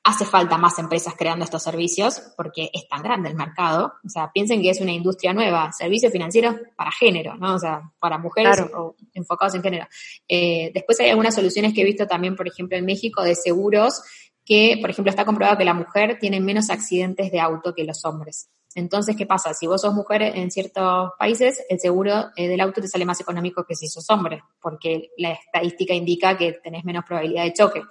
hace falta más empresas creando estos servicios porque es tan grande el mercado. O sea, piensen que es una industria nueva, servicios financieros para género, ¿no? O sea, para mujeres o enfocados en género. Eh, después hay algunas soluciones que he visto también, por ejemplo, en México de seguros que, por ejemplo, está comprobado que la mujer tiene menos accidentes de auto que los hombres. Entonces, ¿qué pasa? Si vos sos mujer en ciertos países, el seguro eh, del auto te sale más económico que si sos hombre, porque la estadística indica que tenés menos probabilidad de choque.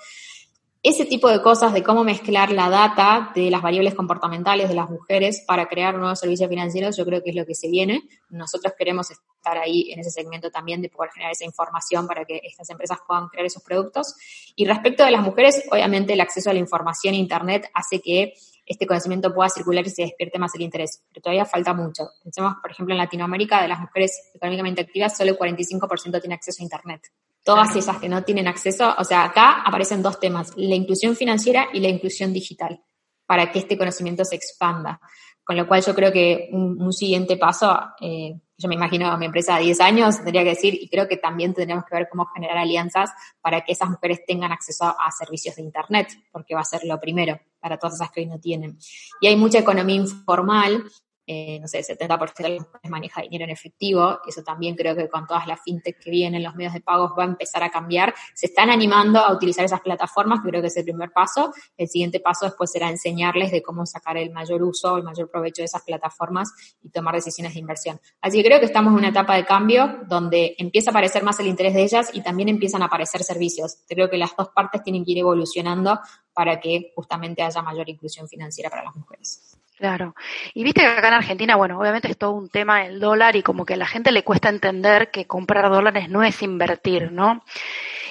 Ese tipo de cosas de cómo mezclar la data de las variables comportamentales de las mujeres para crear nuevos servicios financieros, yo creo que es lo que se viene. Nosotros queremos estar ahí en ese segmento también de poder generar esa información para que estas empresas puedan crear esos productos. Y respecto de las mujeres, obviamente el acceso a la información e Internet hace que este conocimiento pueda circular y se despierte más el interés. Pero todavía falta mucho. Pensemos, por ejemplo, en Latinoamérica, de las mujeres económicamente activas, solo el 45% tiene acceso a Internet. Todas esas que no tienen acceso, o sea, acá aparecen dos temas, la inclusión financiera y la inclusión digital, para que este conocimiento se expanda. Con lo cual yo creo que un, siguiente paso, eh, yo me imagino mi empresa de 10 años, tendría que decir, y creo que también tendríamos que ver cómo generar alianzas para que esas mujeres tengan acceso a servicios de Internet, porque va a ser lo primero para todas esas que hoy no tienen. Y hay mucha economía informal eh, no sé, 70% de las mujeres maneja dinero en efectivo, eso también creo que con todas las fintech que vienen, los medios de pagos va a empezar a cambiar, se están animando a utilizar esas plataformas, que creo que es el primer paso, el siguiente paso después será enseñarles de cómo sacar el mayor uso, el mayor provecho de esas plataformas y tomar decisiones de inversión. Así que creo que estamos en una etapa de cambio donde empieza a aparecer más el interés de ellas y también empiezan a aparecer servicios. Creo que las dos partes tienen que ir evolucionando para que justamente haya mayor inclusión financiera para las mujeres. Claro. Y viste que acá en Argentina, bueno, obviamente es todo un tema el dólar y como que a la gente le cuesta entender que comprar dólares no es invertir, ¿no?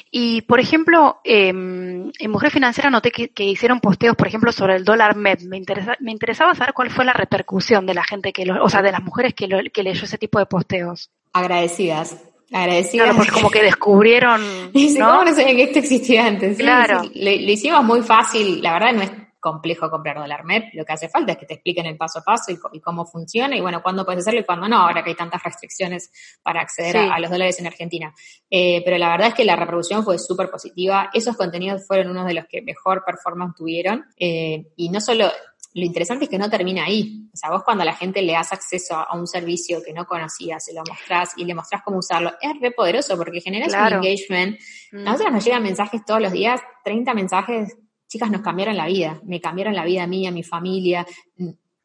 Y, por ejemplo, em, en Mujer Financiera noté que, hicieron posteos, por ejemplo, sobre el dólar MED. Me, interesa, me interesaba saber cuál fue la repercusión de la gente que, lo, o sea, de las mujeres que, lo, que leyó ese tipo de posteos. Agradecidas. Agradecidas. Claro, porque como que descubrieron. ¿no? no sabían que esto existía antes? claro. le, le, hicimos muy fácil. La verdad no es complejo comprar dólar MEP, lo que hace falta es que te expliquen el paso a paso y, cómo funciona y bueno, cuándo puedes hacerlo y cuándo no, ahora que hay tantas restricciones para acceder a, los dólares en Argentina. Eh, pero la verdad es que la reproducción fue súper positiva, esos contenidos fueron unos de los que mejor performance tuvieron eh, y no solo... Lo interesante es que no termina ahí. O sea, vos cuando a la gente le das acceso a un servicio que no conocías, se lo mostrás y le mostrás cómo usarlo, es re poderoso porque generas un engagement. Mm. A nosotros nos llegan mensajes todos los días, 30 mensajes chicas, nos cambiaron la vida, me cambiaron la vida a mí, a mi familia.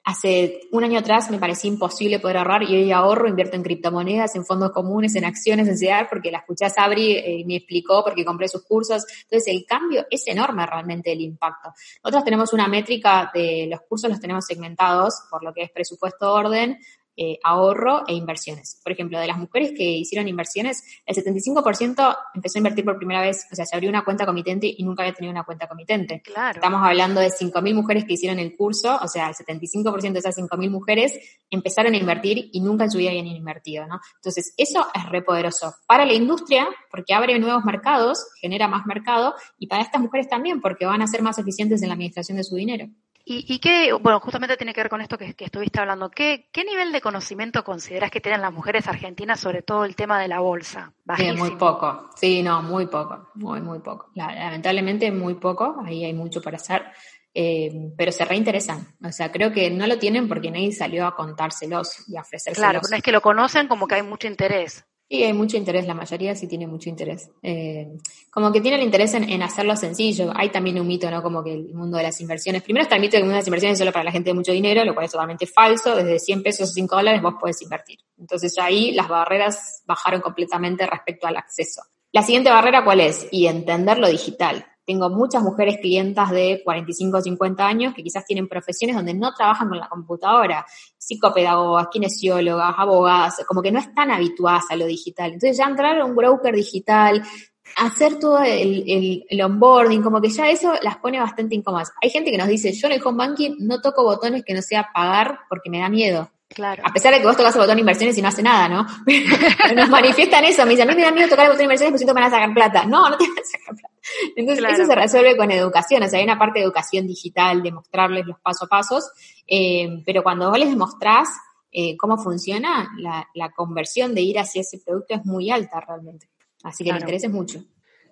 Hace un año atrás me parecía imposible poder ahorrar y hoy ahorro, invierto en criptomonedas, en fondos comunes, en acciones, en CEDAR, porque la escuché a Sabri eh, y me explicó porque compré sus cursos. Entonces el cambio es enorme realmente el impacto. Nosotros tenemos una métrica de los cursos, los tenemos segmentados por lo que es presupuesto orden, eh, ahorro e inversiones. Por ejemplo, de las mujeres que hicieron inversiones, el 75% empezó a invertir por primera vez, o sea, se abrió una cuenta comitente y nunca había tenido una cuenta comitente. Claro. Estamos hablando de 5.000 mujeres que hicieron el curso, o sea, el 75% de esas 5.000 mujeres empezaron a invertir y nunca en su vida habían invertido, ¿no? Entonces, eso es re poderoso para la industria, porque abre nuevos mercados, genera más mercado, y para estas mujeres también, porque van a ser más eficientes en la administración de su dinero. ¿Y, qué, bueno, justamente tiene que ver con esto que, estuviste hablando, ¿Qué, ¿qué, nivel de conocimiento consideras que tienen las mujeres argentinas sobre todo el tema de la bolsa? muy poco, sí, no, muy poco, muy, muy poco. Lamentablemente muy poco, ahí hay mucho para hacer, eh, pero se reinteresan. O sea, creo que no lo tienen porque nadie salió a contárselos y a ofrecérselos. Claro, no es que lo conocen como que hay mucho interés. Sí, hay mucho interés, la mayoría sí tiene mucho interés. Eh, como que tiene el interés en, hacerlo sencillo. Hay también un mito, ¿no? Como que el mundo de las inversiones. Primero está el mito de que el mundo de las inversiones es solo para la gente de mucho dinero, lo cual es totalmente falso. Desde 100 pesos o 5 dólares vos podés invertir. Entonces ahí las barreras bajaron completamente respecto al acceso. La siguiente barrera, ¿cuál es? Y entender lo digital. Tengo muchas mujeres clientas de 45 o 50 años que quizás tienen profesiones donde no trabajan con la computadora, psicopedagogas, kinesiólogas, abogadas, como que no están habituadas a lo digital. Entonces ya entrar a un broker digital, hacer todo el, el, onboarding, como que ya eso las pone bastante incómodas. Hay gente que nos dice, yo en el home banking no toco botones que no sea pagar porque me da miedo. Claro. A pesar de que vos tocas el botón de inversiones y no hace nada, ¿no? Nos manifiestan eso, me dicen, a mí me da miedo tocar el botón de inversiones porque siento que van a sacar plata. No, no te van a sacar plata. Entonces, eso se resuelve con educación, o sea, hay una parte de educación digital, de mostrarles los pasos a pasos, eh, pero cuando vos les demostrás eh, cómo funciona, la, conversión de ir hacia ese producto es muy alta realmente. Así que claro. el interés es mucho.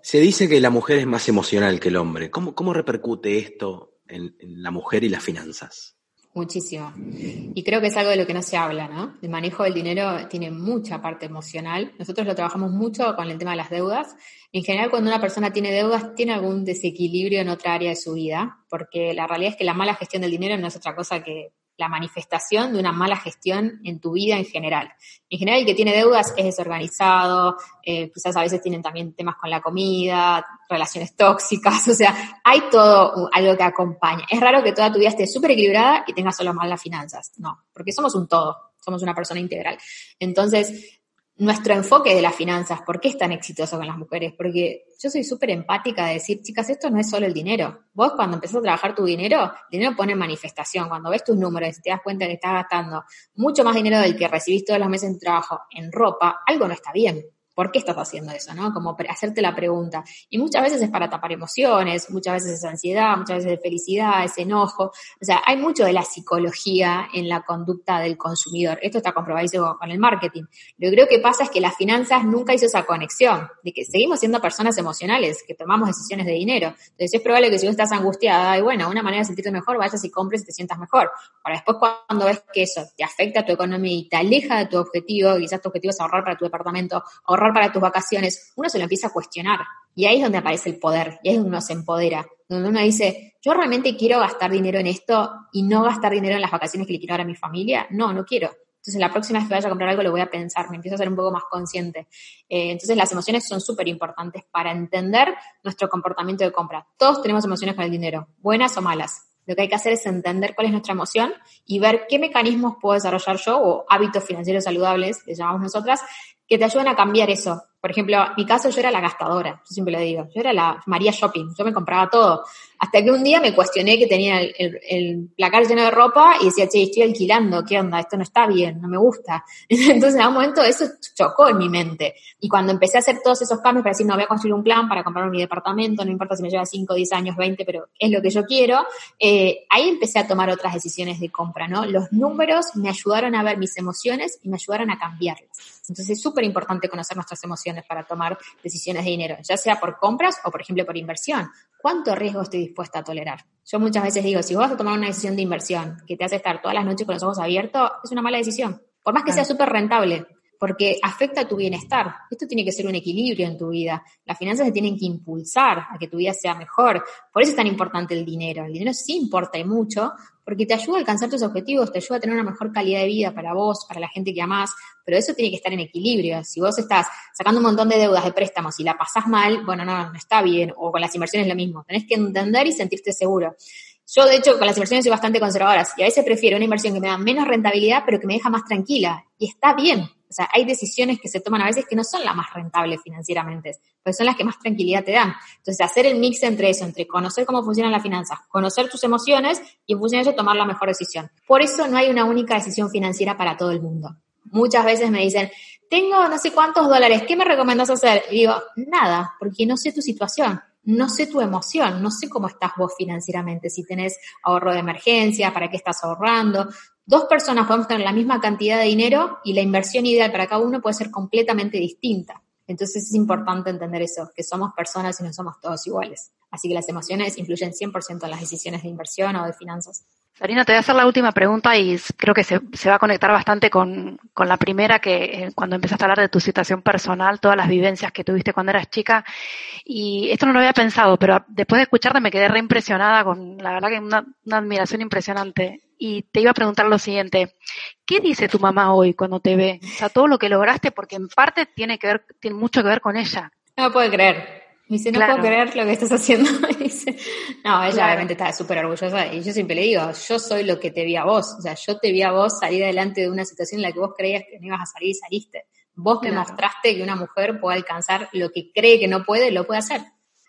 Se dice que la mujer es más emocional que el hombre. ¿Cómo, cómo repercute esto en, en la mujer y las finanzas? Muchísimo. Y creo que es algo de lo que no se habla, ¿no? El manejo del dinero tiene mucha parte emocional. Nosotros lo trabajamos mucho con el tema de las deudas. En general, cuando una persona tiene deudas, tiene algún desequilibrio en otra área de su vida, porque la realidad es que la mala gestión del dinero no es otra cosa que la manifestación de una mala gestión en tu vida en general. En general, el que tiene deudas es desorganizado, eh, quizás a veces tienen también temas con la comida, relaciones tóxicas, o sea, hay todo algo que acompaña. Es raro que toda tu vida esté súper equilibrada y tengas solo mal las finanzas. No, porque somos un todo, somos una persona integral. Entonces, nuestro enfoque de las finanzas, ¿por qué es tan exitoso con las mujeres? Porque yo soy súper empática de decir, chicas, esto no es solo el dinero. Vos cuando empezás a trabajar tu dinero, el dinero pone en manifestación. Cuando ves tus números y te das cuenta que estás gastando mucho más dinero del que recibís todos los meses en tu trabajo en ropa, algo no está bien. ¿Por qué estás haciendo eso? ¿no? Como hacerte la pregunta. Y muchas veces es para tapar emociones, muchas veces es ansiedad, muchas veces es felicidad, es enojo. O sea, hay mucho de la psicología en la conducta del consumidor. Esto está comprobadísimo con el marketing. Lo que creo que pasa es que las finanzas nunca hizo esa conexión, de que seguimos siendo personas emocionales, que tomamos decisiones de dinero. Entonces es probable que si vos estás angustiada, y bueno, una manera de sentirte mejor, vayas y compres y te sientas mejor. Ahora, después cuando ves que eso te afecta a tu economía y te aleja de tu objetivo, quizás tu objetivo es ahorrar para tu departamento, para tus vacaciones, uno se lo empieza a cuestionar. Y ahí es donde aparece el poder, y ahí es donde uno se empodera, donde uno dice, yo realmente quiero gastar dinero en esto y no gastar dinero en las vacaciones que le quiero dar a mi familia. No, no quiero. Entonces, la próxima vez que vaya a comprar algo lo voy a pensar, me empiezo a ser un poco más consciente. Eh, entonces, las emociones son súper importantes para entender nuestro comportamiento de compra. Todos tenemos emociones con el dinero, buenas o malas. Lo que hay que hacer es entender cuál es nuestra emoción y ver qué mecanismos puedo desarrollar yo o hábitos financieros saludables, que llamamos nosotras, que te ayuden a cambiar eso. Por ejemplo, en mi caso yo era la gastadora, yo siempre lo digo, yo era la María Shopping, yo me compraba todo. Hasta que un día me cuestioné que tenía el, el, placar lleno de ropa y decía, che, estoy alquilando, ¿qué onda? Esto no está bien, no me gusta. Entonces, en algún momento eso chocó en mi mente. Y cuando empecé a hacer todos esos cambios para decir, no, voy a construir un plan para comprar mi departamento, no importa si me lleva 5, 10 años, 20, pero es lo que yo quiero, eh, ahí empecé a tomar otras decisiones de compra, ¿no? Los números me ayudaron a ver mis emociones y me ayudaron a cambiarlas. Entonces, es súper importante conocer nuestras emociones para tomar decisiones de dinero, ya sea por compras o, por ejemplo, por inversión. ¿Cuánto riesgo estoy dispuesta a tolerar? Yo muchas veces digo, si vos vas a tomar una decisión de inversión que te hace estar todas las noches con los ojos abiertos, es una mala decisión. Por más que sea súper rentable, porque afecta a tu bienestar. Esto tiene que ser un equilibrio en tu vida. Las finanzas se tienen que impulsar a que tu vida sea mejor. Por eso es tan importante el dinero. El dinero sí importa y mucho, porque te ayuda a alcanzar tus objetivos, te ayuda a tener una mejor calidad de vida para vos, para la gente que amás, pero eso tiene que estar en equilibrio. Si vos estás sacando un montón de deudas de préstamos y la pasás mal, bueno, no, no está bien, o con las inversiones lo mismo. Tenés que entender y sentirte seguro. Yo, de hecho, con las inversiones soy bastante conservadora y a veces prefiero una inversión que me da menos rentabilidad, pero que me deja más tranquila. Y está bien. O sea, hay decisiones que se toman a veces que no son las más rentables financieramente, pero son las que más tranquilidad te dan. Entonces, hacer el mix entre eso, entre conocer cómo funcionan las finanzas, conocer tus emociones y en función de eso tomar la mejor decisión. Por eso no hay una única decisión financiera para todo el mundo. Muchas veces me dicen, tengo no sé cuántos dólares, ¿qué me recomendás hacer? Y digo, nada, porque no sé tu situación no sé tu emoción, no sé cómo estás vos financieramente, si tenés ahorro de emergencia, para qué estás ahorrando, Dos personas podemos tener la misma cantidad de dinero y la inversión ideal para cada uno puede ser completamente distinta. Entonces es importante entender eso, que somos personas y no somos todos iguales. Así que las emociones influyen 100% en las decisiones de inversión o de finanzas. Sarina, te voy a hacer la última pregunta y creo que se, va a conectar bastante con, con la primera, que eh, cuando empezaste a hablar de tu situación personal, todas las vivencias que tuviste cuando eras chica. Y esto no lo había pensado, pero después de escucharte me quedé reimpresionada con, la verdad que una, una admiración impresionante. Y te iba a preguntar lo siguiente, ¿qué dice tu mamá hoy cuando te ve? O sea, todo lo que lograste, porque en parte tiene que ver, tiene mucho que ver con ella. No puede creer. Me dice, no puedo creer lo que estás haciendo. dice, no, ella obviamente está súper orgullosa. Y yo siempre le digo, yo soy lo que te vi a vos. O sea, yo te vi a vos salir adelante de una situación en la que vos creías que no ibas a salir y saliste. Vos me mostraste que una mujer puede alcanzar lo que cree que no puede, lo puede hacer.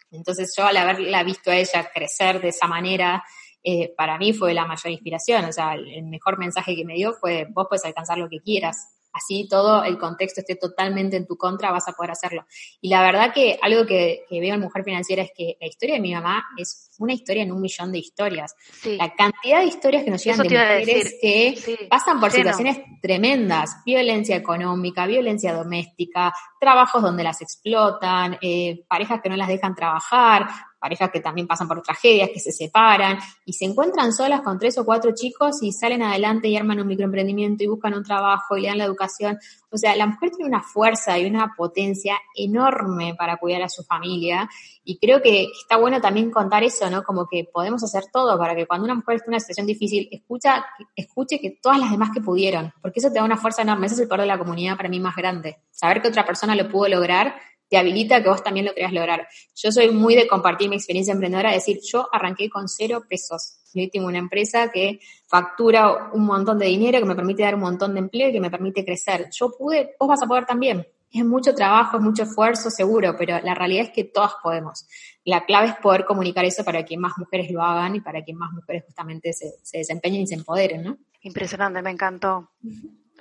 Entonces yo al haberla visto a ella crecer de esa manera, eh, para mí fue la mayor inspiración. O sea, el mejor mensaje que me dio fue, vos puedes alcanzar lo que quieras así todo el contexto esté totalmente en tu contra, vas a poder hacerlo. Y la verdad que algo que, veo en Mujer Financiera es que la historia de mi mamá es una historia en un millón de historias. La cantidad de historias que nos llegan de mujeres que pasan por situaciones tremendas, violencia económica, violencia doméstica, trabajos donde las explotan, eh, parejas que no las dejan trabajar, parejas que también pasan por tragedias, que se separan y se encuentran solas con tres o cuatro chicos y salen adelante y arman un microemprendimiento y buscan un trabajo y le dan la educación. O sea, la mujer tiene una fuerza y una potencia enorme para cuidar a su familia y creo que está bueno también contar eso, ¿no? Como que podemos hacer todo para que cuando una mujer esté en una situación difícil, escucha, escuche que todas las demás que pudieron, porque eso te da una fuerza enorme. Ese es el poder de la comunidad para mí más grande. Saber que otra persona lo pudo lograr te habilita que vos también lo quieras lograr. Yo soy muy de compartir mi experiencia emprendedora, decir, yo arranqué con cero pesos. Yo tengo una empresa que factura un montón de dinero, que me permite dar un montón de empleo y que me permite crecer. Yo pude, vos vas a poder también. Es mucho trabajo, es mucho esfuerzo, seguro, pero la realidad es que todas podemos. La clave es poder comunicar eso para que más mujeres lo hagan y para que más mujeres justamente se, se desempeñen y se empoderen, ¿no? Impresionante, me encantó.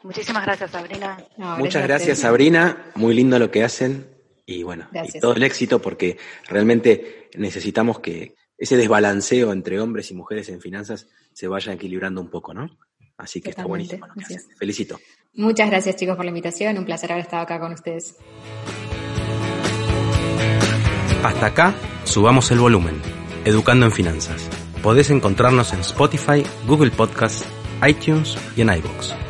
Muchísimas gracias, Sabrina. No, Muchas gracias. Sabrina. Muy lindo lo que hacen. Y bueno, y todo el éxito porque realmente necesitamos que ese desbalanceo entre hombres y mujeres en finanzas se vaya equilibrando un poco, ¿no? Así que está buenísimo lo que. Felicito. Muchas gracias chicos por la invitación, un placer haber estado acá con ustedes. Hasta acá, subamos el volumen. Educando en Finanzas. Podés encontrarnos en Spotify, Google Podcast, iTunes y en iVoox.